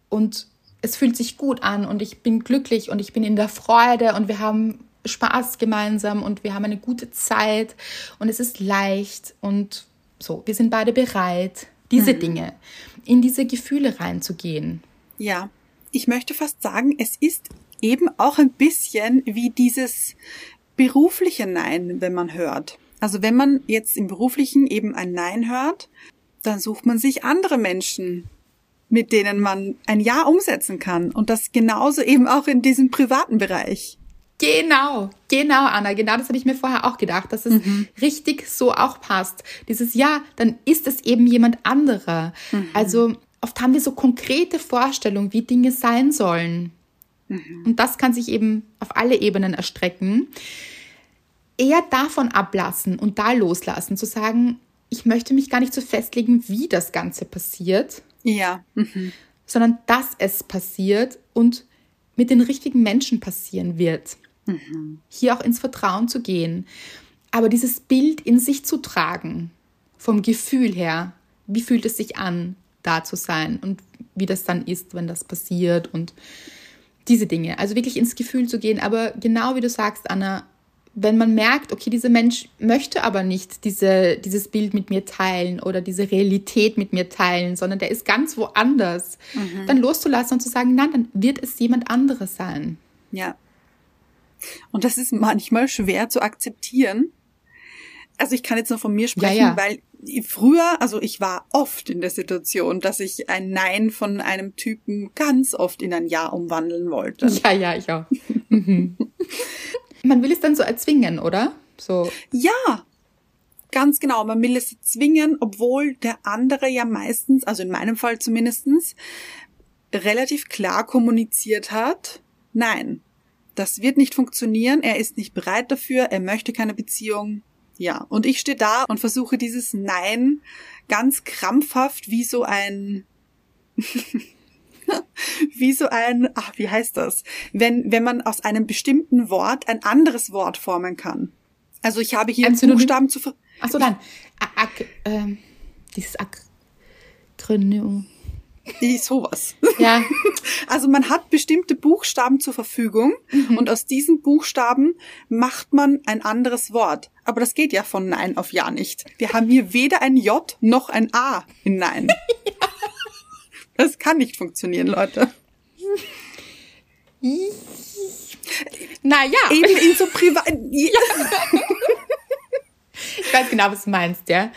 und es fühlt sich gut an und ich bin glücklich und ich bin in der Freude und wir haben Spaß gemeinsam und wir haben eine gute Zeit und es ist leicht und so, wir sind beide bereit, diese mhm. Dinge, in diese Gefühle reinzugehen. Ja, ich möchte fast sagen, es ist eben auch ein bisschen wie dieses berufliche Nein, wenn man hört. Also wenn man jetzt im beruflichen eben ein Nein hört, dann sucht man sich andere Menschen, mit denen man ein Ja umsetzen kann. Und das genauso eben auch in diesem privaten Bereich. Genau, genau, Anna. Genau das habe ich mir vorher auch gedacht, dass es mhm. richtig so auch passt. Dieses Ja, dann ist es eben jemand anderer. Mhm. Also oft haben wir so konkrete Vorstellungen, wie Dinge sein sollen. Mhm. Und das kann sich eben auf alle Ebenen erstrecken. Eher davon ablassen und da loslassen, zu sagen, ich möchte mich gar nicht so festlegen, wie das Ganze passiert. Ja. Mhm. Sondern dass es passiert und mit den richtigen Menschen passieren wird. Mhm. Hier auch ins Vertrauen zu gehen. Aber dieses Bild in sich zu tragen, vom Gefühl her, wie fühlt es sich an, da zu sein und wie das dann ist, wenn das passiert und Diese Dinge, also wirklich ins Gefühl zu gehen, aber genau wie du sagst, Anna, wenn man merkt, okay, dieser Mensch möchte aber nicht diese, dieses Bild mit mir teilen oder diese Realität mit mir teilen, sondern der ist ganz woanders, mhm. dann loszulassen und zu sagen, nein, dann wird es jemand anderes sein. Ja. Und das ist manchmal schwer zu akzeptieren. Also ich kann jetzt nur von mir sprechen, ja, ja. weil früher, also ich war oft in der Situation, dass ich ein Nein von einem Typen ganz oft in ein Ja umwandeln wollte. Ja, ja, ich auch. Mhm. [LAUGHS] Man will es dann so erzwingen, oder? So. Ja, ganz genau. Man will es zwingen, obwohl der andere ja meistens, also in meinem Fall zumindestens, relativ klar kommuniziert hat, nein, das wird nicht funktionieren, er ist nicht bereit dafür, er möchte keine Beziehung. Ja, und ich stehe da und versuche dieses Nein ganz krampfhaft wie so ein [LAUGHS] wie so ein, ach, wie heißt das? Wenn, wenn man aus einem bestimmten Wort ein anderes Wort formen kann. Also ich habe hier ein Buchstaben zu ver Ach so, dann. Ak äh, dieses Akronym. Sowas. Ja. [LAUGHS] Also man hat bestimmte Buchstaben zur Verfügung mhm. und aus diesen Buchstaben macht man ein anderes Wort. Aber das geht ja von Nein auf Ja nicht. Wir haben hier weder ein J noch ein A in Nein. ja. [LAUGHS] Das kann nicht funktionieren, Leute. Naja. Eben in so privat. [LAUGHS] Ja. ich weiß genau, was du meinst, ja.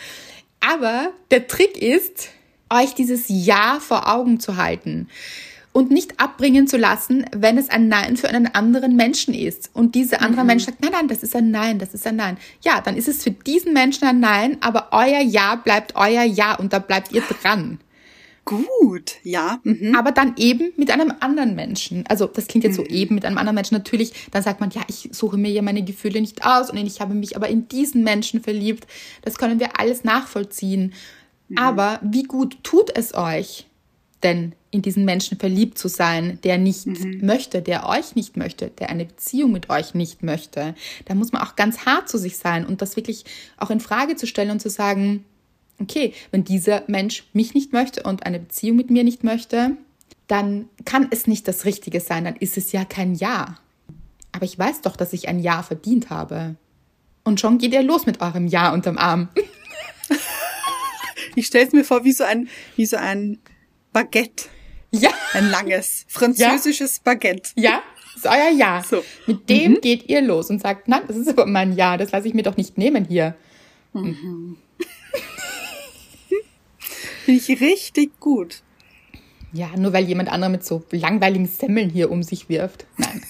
Aber der Trick ist, euch dieses Ja vor Augen zu halten und nicht abbringen zu lassen, wenn es ein Nein für einen anderen Menschen ist. Und dieser andere mhm. Mensch sagt, nein, nein, das ist ein Nein, das ist ein Nein. Ja, dann ist es für diesen Menschen ein Nein, aber euer Ja bleibt euer Ja und da bleibt ihr dran. Gut, ja. Mhm. Aber dann eben mit einem anderen Menschen. Also das klingt jetzt mhm. so eben mit einem anderen Menschen. Natürlich, dann sagt man, ja, ich suche mir ja meine Gefühle nicht aus und ich habe mich aber in diesen Menschen verliebt. Das können wir alles nachvollziehen. Mhm. Aber wie gut tut es euch denn, in diesen Menschen verliebt zu sein, der nicht mhm. möchte, der euch nicht möchte, der eine Beziehung mit euch nicht möchte? Da muss man auch ganz hart zu sich sein und das wirklich auch in Frage zu stellen und zu sagen, okay, wenn dieser Mensch mich nicht möchte und eine Beziehung mit mir nicht möchte, dann kann es nicht das Richtige sein, dann ist es ja kein Ja. Aber ich weiß doch, dass ich ein Ja verdient habe. Und schon geht ihr los mit eurem Ja unterm Arm. [LAUGHS] ich stelle es mir vor wie so ein, wie so ein Baguette. Ja. Ein langes französisches ja. Baguette. Ja, das ist euer Ja. So. Mit dem mhm. geht ihr los und sagt, nein, das ist aber mein Ja, das lasse ich mir doch nicht nehmen hier. Mhm. [LAUGHS] Finde ich richtig gut. Ja, nur weil jemand anderer mit so langweiligen Semmeln hier um sich wirft. Nein.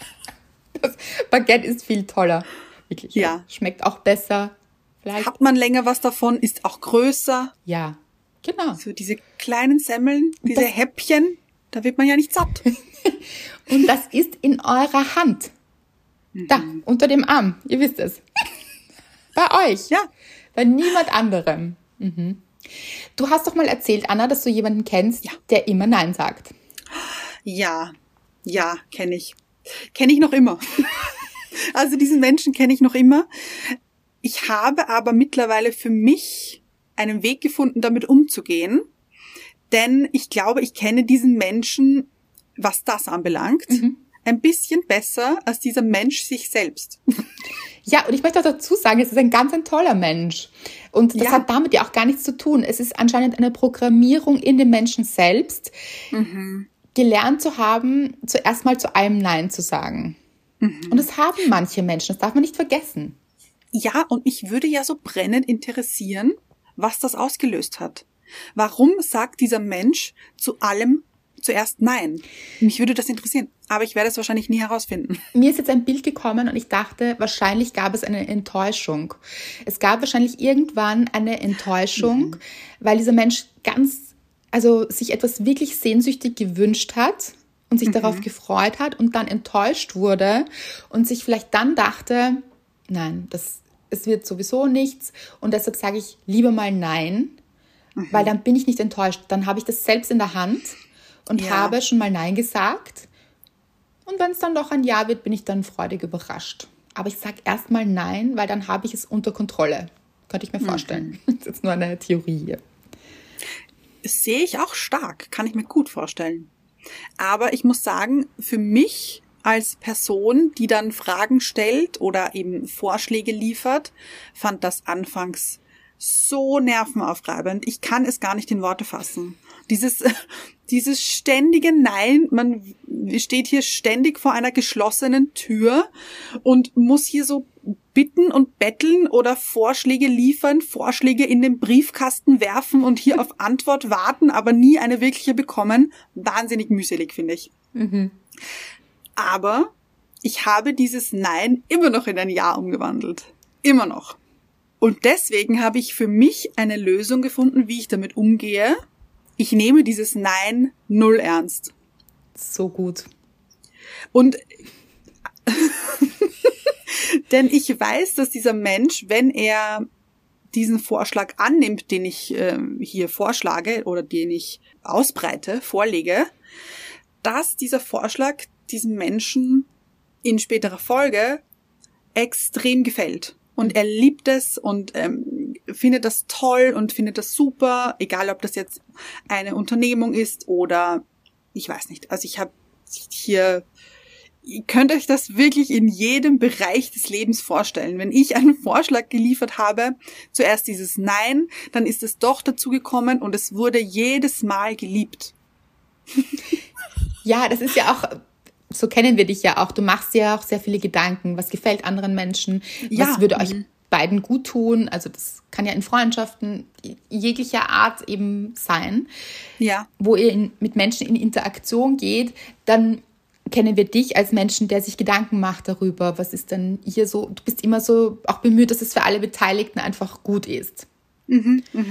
[LAUGHS] das Baguette ist viel toller. Wirklich. Ja. Schmeckt auch besser. Vielleicht. Hat man länger was davon, ist auch größer. Ja, genau. So diese kleinen Semmeln, diese das Häppchen, da wird man ja nicht satt. [LAUGHS] Und das ist in eurer Hand. Mhm. Da, unter dem Arm. Ihr wisst es. [LAUGHS] Bei euch. Ja. Bei niemand anderem. Mhm. Du hast doch mal erzählt, Anna, dass du jemanden kennst, ja. der immer Nein sagt. Ja, ja, kenne ich. Kenne ich noch immer. [LAUGHS] also diesen Menschen kenne ich noch immer. Ich habe aber mittlerweile für mich einen Weg gefunden, damit umzugehen. Denn ich glaube, ich kenne diesen Menschen, was das anbelangt, mhm. ein bisschen besser als dieser Mensch sich selbst. Ja, und ich möchte auch dazu sagen, es ist ein ganz ein toller Mensch. Und das ja. hat damit ja auch gar nichts zu tun. Es ist anscheinend eine Programmierung in dem Menschen selbst, mhm. gelernt zu haben, zuerst mal zu einem Nein zu sagen. Mhm. Und das haben manche Menschen, das darf man nicht vergessen. Ja, und mich würde ja so brennend interessieren, was das ausgelöst hat. Warum sagt dieser Mensch zu allem zuerst Nein? Mich würde das interessieren aber ich werde es wahrscheinlich nie herausfinden. [LAUGHS] Mir ist jetzt ein Bild gekommen und ich dachte, wahrscheinlich gab es eine Enttäuschung. Es gab wahrscheinlich irgendwann eine Enttäuschung, mhm. weil dieser Mensch ganz, also sich etwas wirklich sehnsüchtig gewünscht hat und sich mhm. darauf gefreut hat und dann enttäuscht wurde und sich vielleicht dann dachte, nein, das, es wird sowieso nichts und deshalb sage ich lieber mal nein, mhm. weil dann bin ich nicht enttäuscht. Dann habe ich das selbst in der Hand und ja. habe schon mal nein gesagt und wenn es dann doch ein Ja wird, bin ich dann freudig überrascht. Aber ich sage erstmal Nein, weil dann habe ich es unter Kontrolle. Könnte ich mir vorstellen. Mhm. [LAUGHS] Das ist jetzt nur eine Theorie hier. Das sehe ich auch stark. Kann ich mir gut vorstellen. Aber ich muss sagen, für mich als Person, die dann Fragen stellt oder eben Vorschläge liefert, fand das anfangs so nervenaufreibend. Ich kann es gar nicht in Worte fassen. Dieses, [LAUGHS] dieses ständige Nein, man steht hier ständig vor einer geschlossenen Tür und muss hier so bitten und betteln oder Vorschläge liefern, Vorschläge in den Briefkasten werfen und hier auf Antwort warten, aber nie eine wirkliche bekommen. Wahnsinnig mühselig, finde ich. Mhm. Aber ich habe dieses Nein immer noch in ein Ja umgewandelt. Immer noch. Und deswegen habe ich für mich eine Lösung gefunden, wie ich damit umgehe. Ich nehme dieses Nein null ernst. So gut. Und [LAUGHS] denn ich weiß, dass dieser Mensch, wenn er diesen Vorschlag annimmt, den ich äh, hier vorschlage oder den ich ausbreite, vorlege, dass dieser Vorschlag diesem Menschen in späterer Folge extrem gefällt und er liebt es und ähm, findet das toll und findet das super, egal ob das jetzt eine Unternehmung ist oder ich weiß nicht. Also ich habe hier ihr könnt euch das wirklich in jedem Bereich des Lebens vorstellen. Wenn ich einen Vorschlag geliefert habe, zuerst dieses Nein, dann ist es doch dazu gekommen und es wurde jedes Mal geliebt. Ja, das ist ja auch so kennen wir dich ja auch. Du machst dir ja auch sehr viele Gedanken. Was gefällt anderen Menschen? Ja. Was würde euch mhm. beiden gut tun? Also das kann ja in Freundschaften jeglicher Art eben sein. Ja. Wo ihr in, mit Menschen in Interaktion geht, dann kennen wir dich als Menschen, der sich Gedanken macht darüber, was ist denn hier so, du bist immer so auch bemüht, dass es für alle Beteiligten einfach gut ist. Mhm, mh.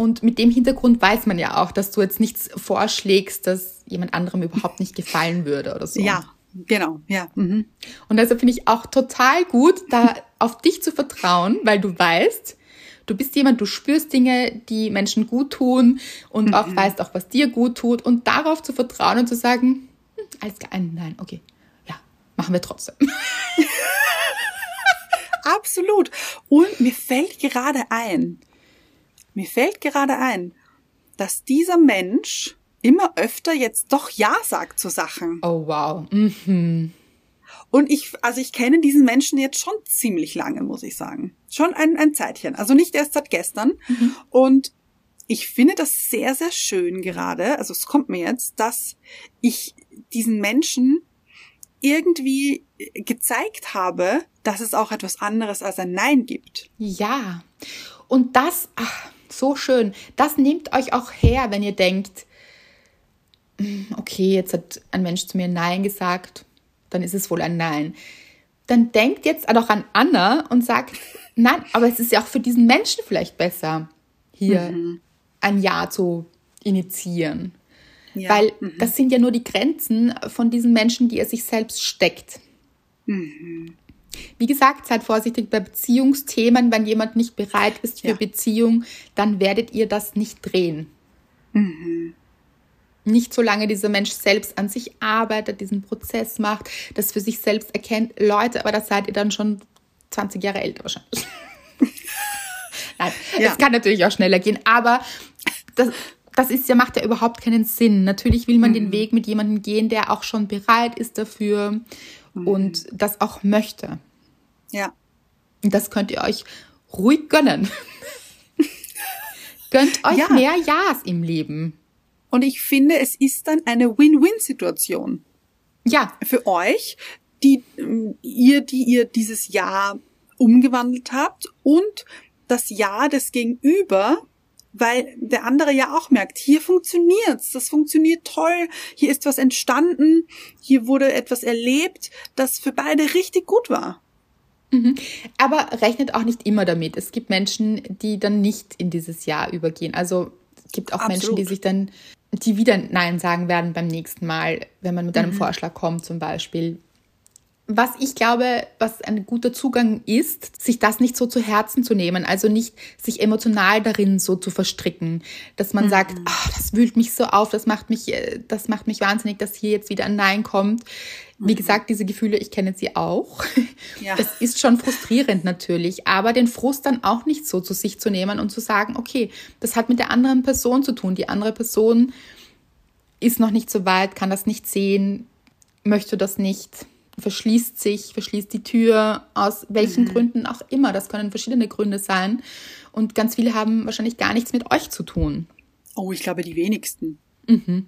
Und mit dem Hintergrund weiß man ja auch, dass du jetzt nichts vorschlägst, das jemand anderem überhaupt nicht gefallen würde oder so. Ja, genau, ja. Mhm. Und deshalb finde ich auch total gut, da auf dich zu vertrauen, weil du weißt, du bist jemand, du spürst Dinge, die Menschen gut tun und mhm. auch weißt auch, was dir gut tut und darauf zu vertrauen und zu sagen, hm, alles klar, nein, okay, ja, machen wir trotzdem. [LAUGHS] Absolut. Und mir fällt gerade ein, mir fällt gerade ein, dass dieser Mensch immer öfter jetzt doch Ja sagt zu Sachen. Oh wow. Mhm. Und ich, also ich kenne diesen Menschen jetzt schon ziemlich lange, muss ich sagen. Schon ein, ein Zeitchen. Also nicht erst seit gestern. Mhm. Und ich finde das sehr, sehr schön gerade. Also es kommt mir jetzt, dass ich diesen Menschen irgendwie gezeigt habe, dass es auch etwas anderes als ein Nein gibt. Ja. Und das, ach, so schön. Das nehmt euch auch her, wenn ihr denkt, hm, okay, jetzt hat ein Mensch zu mir Nein gesagt, dann ist es wohl ein Nein. Dann denkt jetzt auch an Anna und sagt, nein, aber es ist ja auch für diesen Menschen vielleicht besser, hier mhm. ein Ja zu initiieren. Ja. Weil mhm. das sind ja nur die Grenzen von diesen Menschen, die er sich selbst steckt. Mhm. Wie gesagt, seid vorsichtig bei Beziehungsthemen. Wenn jemand nicht bereit ist für ja. Beziehung, dann werdet ihr das nicht drehen. Mhm. Nicht solange dieser Mensch selbst an sich arbeitet, diesen Prozess macht, das für sich selbst erkennt. Leute, aber da seid ihr dann schon 20 Jahre älter wahrscheinlich. [LAUGHS] Nein, ja. es kann natürlich auch schneller gehen, aber das, das ist ja, macht ja überhaupt keinen Sinn. Natürlich will man mhm. den Weg mit jemandem gehen, der auch schon bereit ist dafür mhm. und das auch möchte. Ja. Und das könnt ihr euch ruhig gönnen. [LAUGHS] Gönnt euch ja. mehr Ja's im Leben. Und ich finde, es ist dann eine Win-Win-Situation. Ja. Für euch, die ihr, die ihr dieses Jahr umgewandelt habt und das Jahr des Gegenüber, weil der andere ja auch merkt, hier funktioniert's, das funktioniert toll, hier ist was entstanden, hier wurde etwas erlebt, das für beide richtig gut war. Mhm. Aber rechnet auch nicht immer damit. Es gibt Menschen, die dann nicht in dieses Jahr übergehen. Also es gibt auch Absolut. Menschen, die sich dann, die wieder Nein sagen werden beim nächsten Mal, wenn man mit einem mhm. Vorschlag kommt zum Beispiel. Was ich glaube, was ein guter Zugang ist, sich das nicht so zu Herzen zu nehmen, also nicht sich emotional darin so zu verstricken, dass man mhm. sagt, ach, das wühlt mich so auf, das macht mich, äh, das macht mich wahnsinnig, dass hier jetzt wieder ein Nein kommt. Wie mhm. gesagt, diese Gefühle, ich kenne sie auch. [LAUGHS] Ja. Das ist schon frustrierend natürlich, aber den Frust dann auch nicht so zu sich zu nehmen und zu sagen, okay, das hat mit der anderen Person zu tun. Die andere Person ist noch nicht so weit, kann das nicht sehen, möchte das nicht, verschließt sich, verschließt die Tür, aus welchen mhm. Gründen auch immer. Das können verschiedene Gründe sein. Und ganz viele haben wahrscheinlich gar nichts mit euch zu tun. Oh, ich glaube, die wenigsten. Mhm.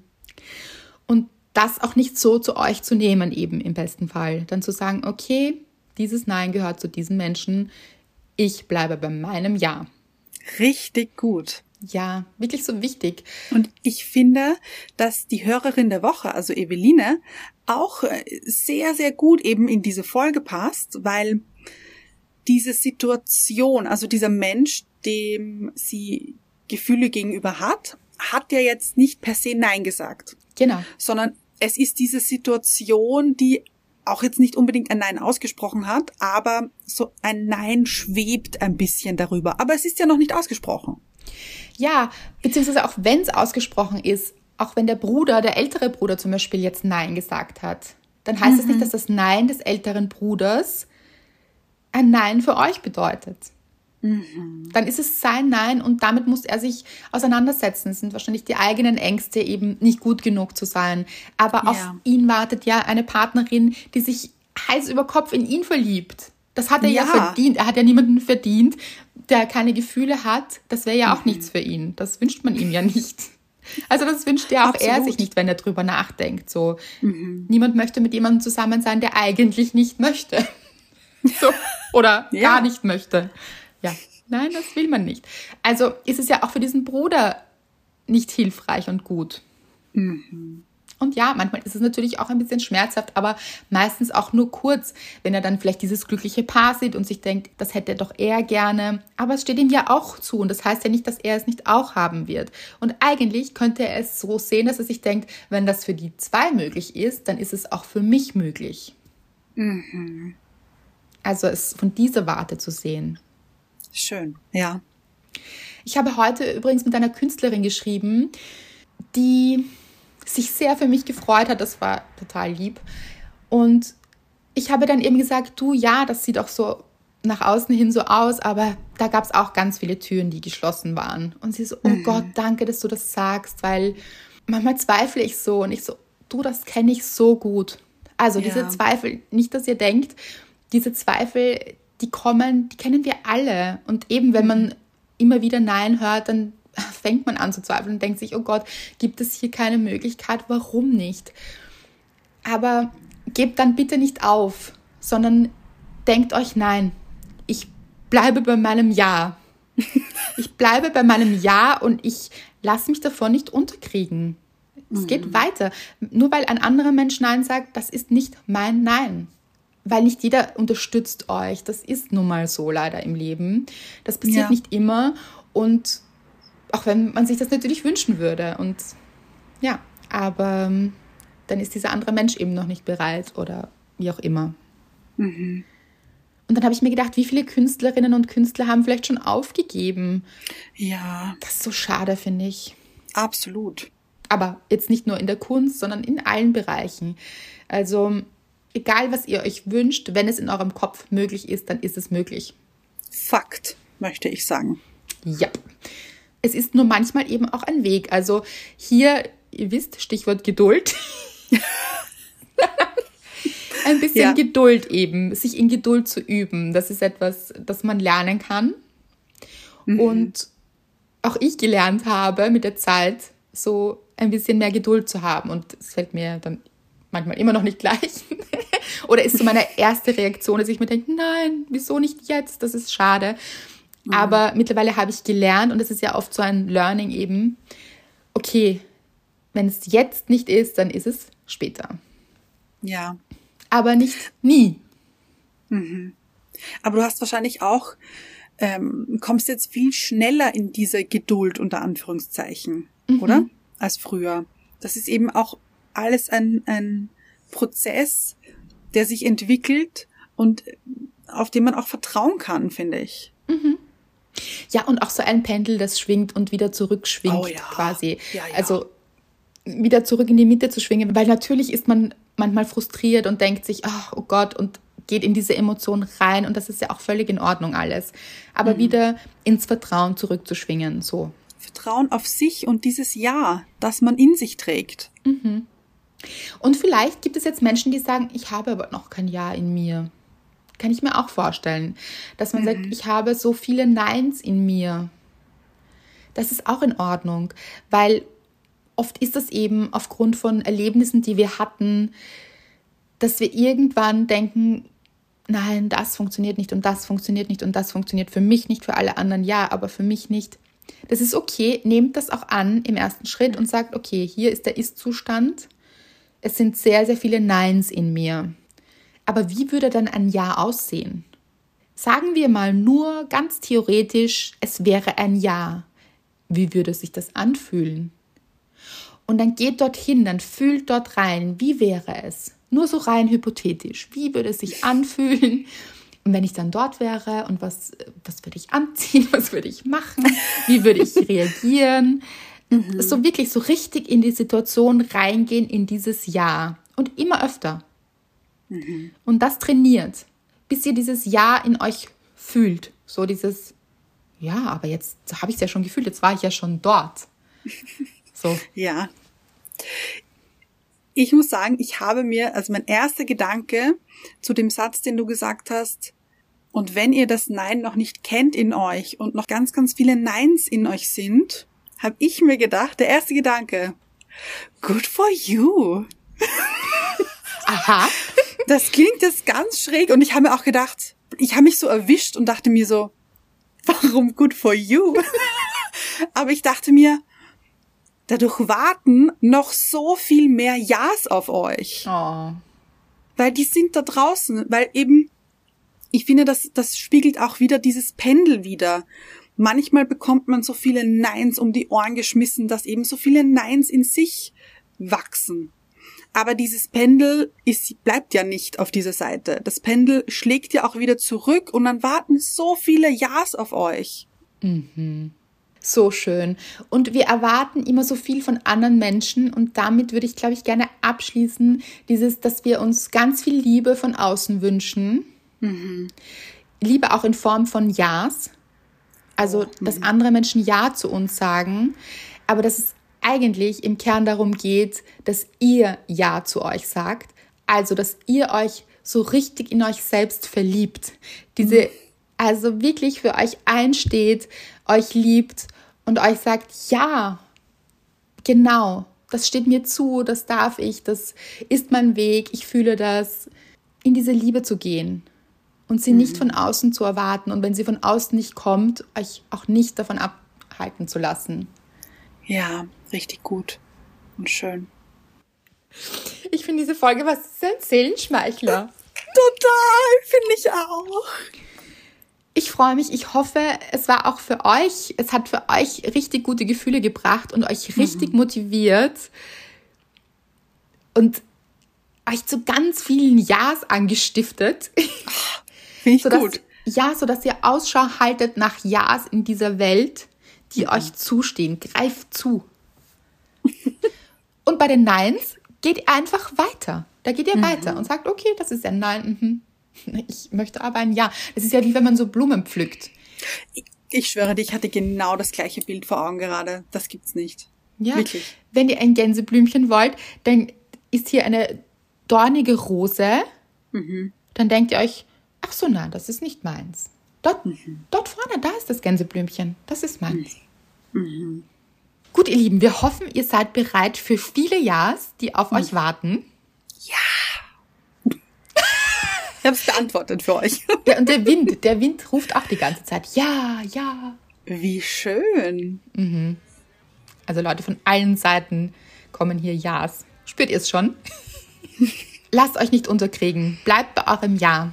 Und das auch nicht so zu euch zu nehmen, eben im besten Fall. Dann zu sagen, okay, dieses Nein gehört zu diesem Menschen. Ich bleibe bei meinem Ja. Richtig gut. Ja, wirklich so wichtig. Und ich finde, dass die Hörerin der Woche, also Eveline, auch äh, sehr, sehr gut eben in diese Folge passt, weil diese Situation, also dieser Mensch, dem sie Gefühle gegenüber hat, hat ja jetzt nicht per se Nein gesagt. Genau. Sondern es ist diese Situation, die auch jetzt nicht unbedingt ein Nein ausgesprochen hat, aber so ein Nein schwebt ein bisschen darüber. Aber es ist ja noch nicht ausgesprochen. Ja, beziehungsweise auch wenn es ausgesprochen ist, auch wenn der Bruder, der ältere Bruder zum Beispiel jetzt Nein gesagt hat, dann heißt mhm. das nicht, dass das Nein des älteren Bruders ein Nein für euch bedeutet. Mhm. Dann ist es sein Nein und damit muss er sich auseinandersetzen. Es sind wahrscheinlich die eigenen Ängste, eben nicht gut genug zu sein. Aber ja. auf ihn wartet ja eine Partnerin, die sich heiß über Kopf in ihn verliebt. Das hat er ja. ja verdient. Er hat ja niemanden verdient, der keine Gefühle hat. Das wäre ja auch mhm. nichts für ihn. Das wünscht man ihm ja nicht. Also das wünscht ja auch Absolut. er sich nicht, wenn er drüber nachdenkt. So, mhm. niemand möchte mit jemandem zusammen sein, der eigentlich nicht möchte. [LAUGHS] so, oder ja. gar nicht möchte. Ja, nein, das will man nicht. Also ist es ja auch für diesen Bruder nicht hilfreich und gut. Mhm. Und ja, manchmal ist es natürlich auch ein bisschen schmerzhaft, aber meistens auch nur kurz, wenn er dann vielleicht dieses glückliche Paar sieht und sich denkt, das hätte er doch er gerne. Aber es steht ihm ja auch zu und das heißt ja nicht, dass er es nicht auch haben wird. Und eigentlich könnte er es so sehen, dass er sich denkt, wenn das für die zwei möglich ist, dann ist es auch für mich möglich. Mhm. Also es von dieser Warte zu sehen. Schön, ja. Ich habe heute übrigens mit einer Künstlerin geschrieben, die sich sehr für mich gefreut hat. Das war total lieb. Und ich habe dann eben gesagt, du, ja, das sieht auch so nach außen hin so aus, aber da gab es auch ganz viele Türen, die geschlossen waren. Und sie so, oh mhm. Gott, danke, dass du das sagst, weil manchmal zweifle ich so und ich so, du, das kenne ich so gut. Also ja. diese Zweifel, nicht, dass ihr denkt, diese Zweifel, die kommen, die kennen wir alle. Und eben, wenn man immer wieder Nein hört, dann fängt man an zu zweifeln und denkt sich, oh Gott, gibt es hier keine Möglichkeit? Warum nicht? Aber gebt dann bitte nicht auf, sondern denkt euch, nein, ich bleibe bei meinem Ja. [LAUGHS] Ich bleibe bei meinem Ja und ich lasse mich davon nicht unterkriegen. Es mhm. geht weiter. Nur weil ein anderer Mensch Nein sagt, das ist nicht mein Nein weil nicht jeder unterstützt euch. Das ist nun mal so leider im Leben. Das passiert ja. nicht immer und auch wenn man sich das natürlich wünschen würde. Und ja, aber ähm, dann ist dieser andere Mensch eben noch nicht bereit oder wie auch immer. Mhm. Und dann habe ich mir gedacht, wie viele Künstlerinnen und Künstler haben vielleicht schon aufgegeben? Ja. Das ist so schade, finde ich. Absolut. Aber jetzt nicht nur in der Kunst, sondern in allen Bereichen. Also egal was ihr euch wünscht, wenn es in eurem Kopf möglich ist, dann ist es möglich. Fakt, möchte ich sagen. Ja. Es ist nur manchmal eben auch ein Weg. Also hier, ihr wisst, Stichwort Geduld. [LAUGHS] ein bisschen ja. Geduld eben, sich in Geduld zu üben. Das ist etwas, das man lernen kann. Mhm. Und auch ich gelernt habe mit der Zeit, so ein bisschen mehr Geduld zu haben. Und es fällt mir dann manchmal immer noch nicht gleich. [LAUGHS] Oder ist so meine erste Reaktion, dass ich mir denke, nein, wieso nicht jetzt? Das ist schade. Mhm. Aber mittlerweile habe ich gelernt, und das ist ja oft so ein Learning eben, okay, wenn es jetzt nicht ist, dann ist es später. Ja. Aber nicht nie. Mhm. Aber du hast wahrscheinlich auch, ähm, kommst jetzt viel schneller in diese Geduld unter Anführungszeichen, mhm. oder? Als früher. Das ist eben auch alles ein, ein Prozess, der sich entwickelt und auf den man auch vertrauen kann, finde ich. Mhm. Ja, und auch so ein Pendel, das schwingt und wieder zurückschwingt oh, ja. quasi. Ja, ja. Also wieder zurück in die Mitte zu schwingen, weil natürlich ist man manchmal frustriert und denkt sich, oh, oh Gott, und geht in diese Emotion rein und das ist ja auch völlig in Ordnung alles. Aber mhm. wieder ins Vertrauen zurückzuschwingen, so. Vertrauen auf sich und dieses Ja, das man in sich trägt. Mhm. Und vielleicht gibt es jetzt Menschen, die sagen, ich habe aber noch kein Ja in mir. Kann ich mir auch vorstellen, dass man mhm. sagt, ich habe so viele Neins in mir. Das ist auch in Ordnung, weil oft ist das eben aufgrund von Erlebnissen, die wir hatten, dass wir irgendwann denken, nein, das funktioniert nicht und das funktioniert nicht und das funktioniert für mich nicht, für alle anderen ja, aber für mich nicht. Das ist okay, nehmt das auch an im ersten Schritt und sagt, okay, hier ist der Ist-Zustand. Es sind sehr, sehr viele Neins in mir. Aber wie würde dann ein Ja aussehen? Sagen wir mal nur ganz theoretisch, es wäre ein Ja. Wie würde sich das anfühlen? Und dann geht dorthin, dann fühlt dort rein, wie wäre es? Nur so rein hypothetisch. Wie würde es sich anfühlen? Und wenn ich dann dort wäre und was, was würde ich anziehen, [LAUGHS] was würde ich machen, wie würde ich reagieren? Mhm. So wirklich so richtig in die Situation reingehen, in dieses Ja. Und immer öfter. Mhm. Und das trainiert, bis ihr dieses Ja in euch fühlt. So dieses, ja, aber jetzt habe ich es ja schon gefühlt, jetzt war ich ja schon dort. [LAUGHS] So. Ja. Ich muss sagen, ich habe mir, also mein erster Gedanke zu dem Satz, den du gesagt hast, und wenn ihr das Nein noch nicht kennt in euch und noch ganz, ganz viele Neins in euch sind, habe ich mir gedacht, der erste Gedanke, good for you. Aha. [LAUGHS] Das klingt jetzt ganz schräg und ich habe mir auch gedacht, ich habe mich so erwischt und dachte mir so, warum good for you? [LAUGHS] Aber ich dachte mir, dadurch warten noch so viel mehr Ja's auf euch. Oh. Weil die sind da draußen, weil eben, ich finde, das, das spiegelt auch wieder dieses Pendel wieder. Manchmal bekommt man so viele Neins um die Ohren geschmissen, dass eben so viele Neins in sich wachsen. Aber dieses Pendel ist, bleibt ja nicht auf dieser Seite. Das Pendel schlägt ja auch wieder zurück und dann warten so viele Ja's auf euch. Mhm. So schön. Und wir erwarten immer so viel von anderen Menschen und damit würde ich, glaube ich, gerne abschließen, dieses, dass wir uns ganz viel Liebe von außen wünschen. Mhm. Liebe auch in Form von Ja's. Also, oh, dass mhm. andere Menschen Ja zu uns sagen, aber dass es eigentlich im Kern darum geht, dass ihr Ja zu euch sagt. Also, dass ihr euch so richtig in euch selbst verliebt. Diese, also wirklich für euch einsteht, euch liebt und euch sagt, ja, genau, das steht mir zu, das darf ich, das ist mein Weg, ich fühle das, in diese Liebe zu gehen und sie mhm. nicht von außen zu erwarten und wenn sie von außen nicht kommt, euch auch nicht davon abhalten zu lassen. Ja, richtig gut und schön. Ich finde diese Folge was ein Seelenschmeichler. [LAUGHS] Total, finde ich auch. Ich freue mich. Ich hoffe, es war auch für euch, es hat für euch richtig gute Gefühle gebracht und euch richtig mhm. motiviert und euch zu ganz vielen Ja's angestiftet. [LAUGHS] Finde ich sodass, gut. Ja, so dass ihr Ausschau haltet nach Ja's in dieser Welt, die euch zustehen. Greift zu. [LAUGHS] und bei den Neins geht ihr einfach weiter. Da geht ihr mhm. weiter und sagt, okay, das ist ein Nein. Mhm. [LAUGHS] Ich möchte aber ein Ja. Das ist ja wie wenn man so Blumen pflückt. Ich schwöre dir, ich hatte genau das gleiche Bild vor Augen gerade. Das gibt's nicht. Ja. Wirklich. Wenn ihr ein Gänseblümchen wollt, dann ist hier eine dornige Rose. Mhm. Dann denkt ihr euch, ach so, nein, das ist nicht meins. Dort, mhm. dort vorne, da ist das Gänseblümchen. Das ist meins. Mhm. Gut, ihr Lieben, wir hoffen, ihr seid bereit für viele Ja's, die auf euch warten. Ja. Ich habe es beantwortet für euch. [LAUGHS] Ja, und der Wind, der Wind ruft auch die ganze Zeit. Ja, ja. Wie schön. Mhm. Also Leute von allen Seiten kommen hier Ja's. Spürt ihr es schon? [LAUGHS] Lasst euch nicht unterkriegen. Bleibt bei eurem Ja.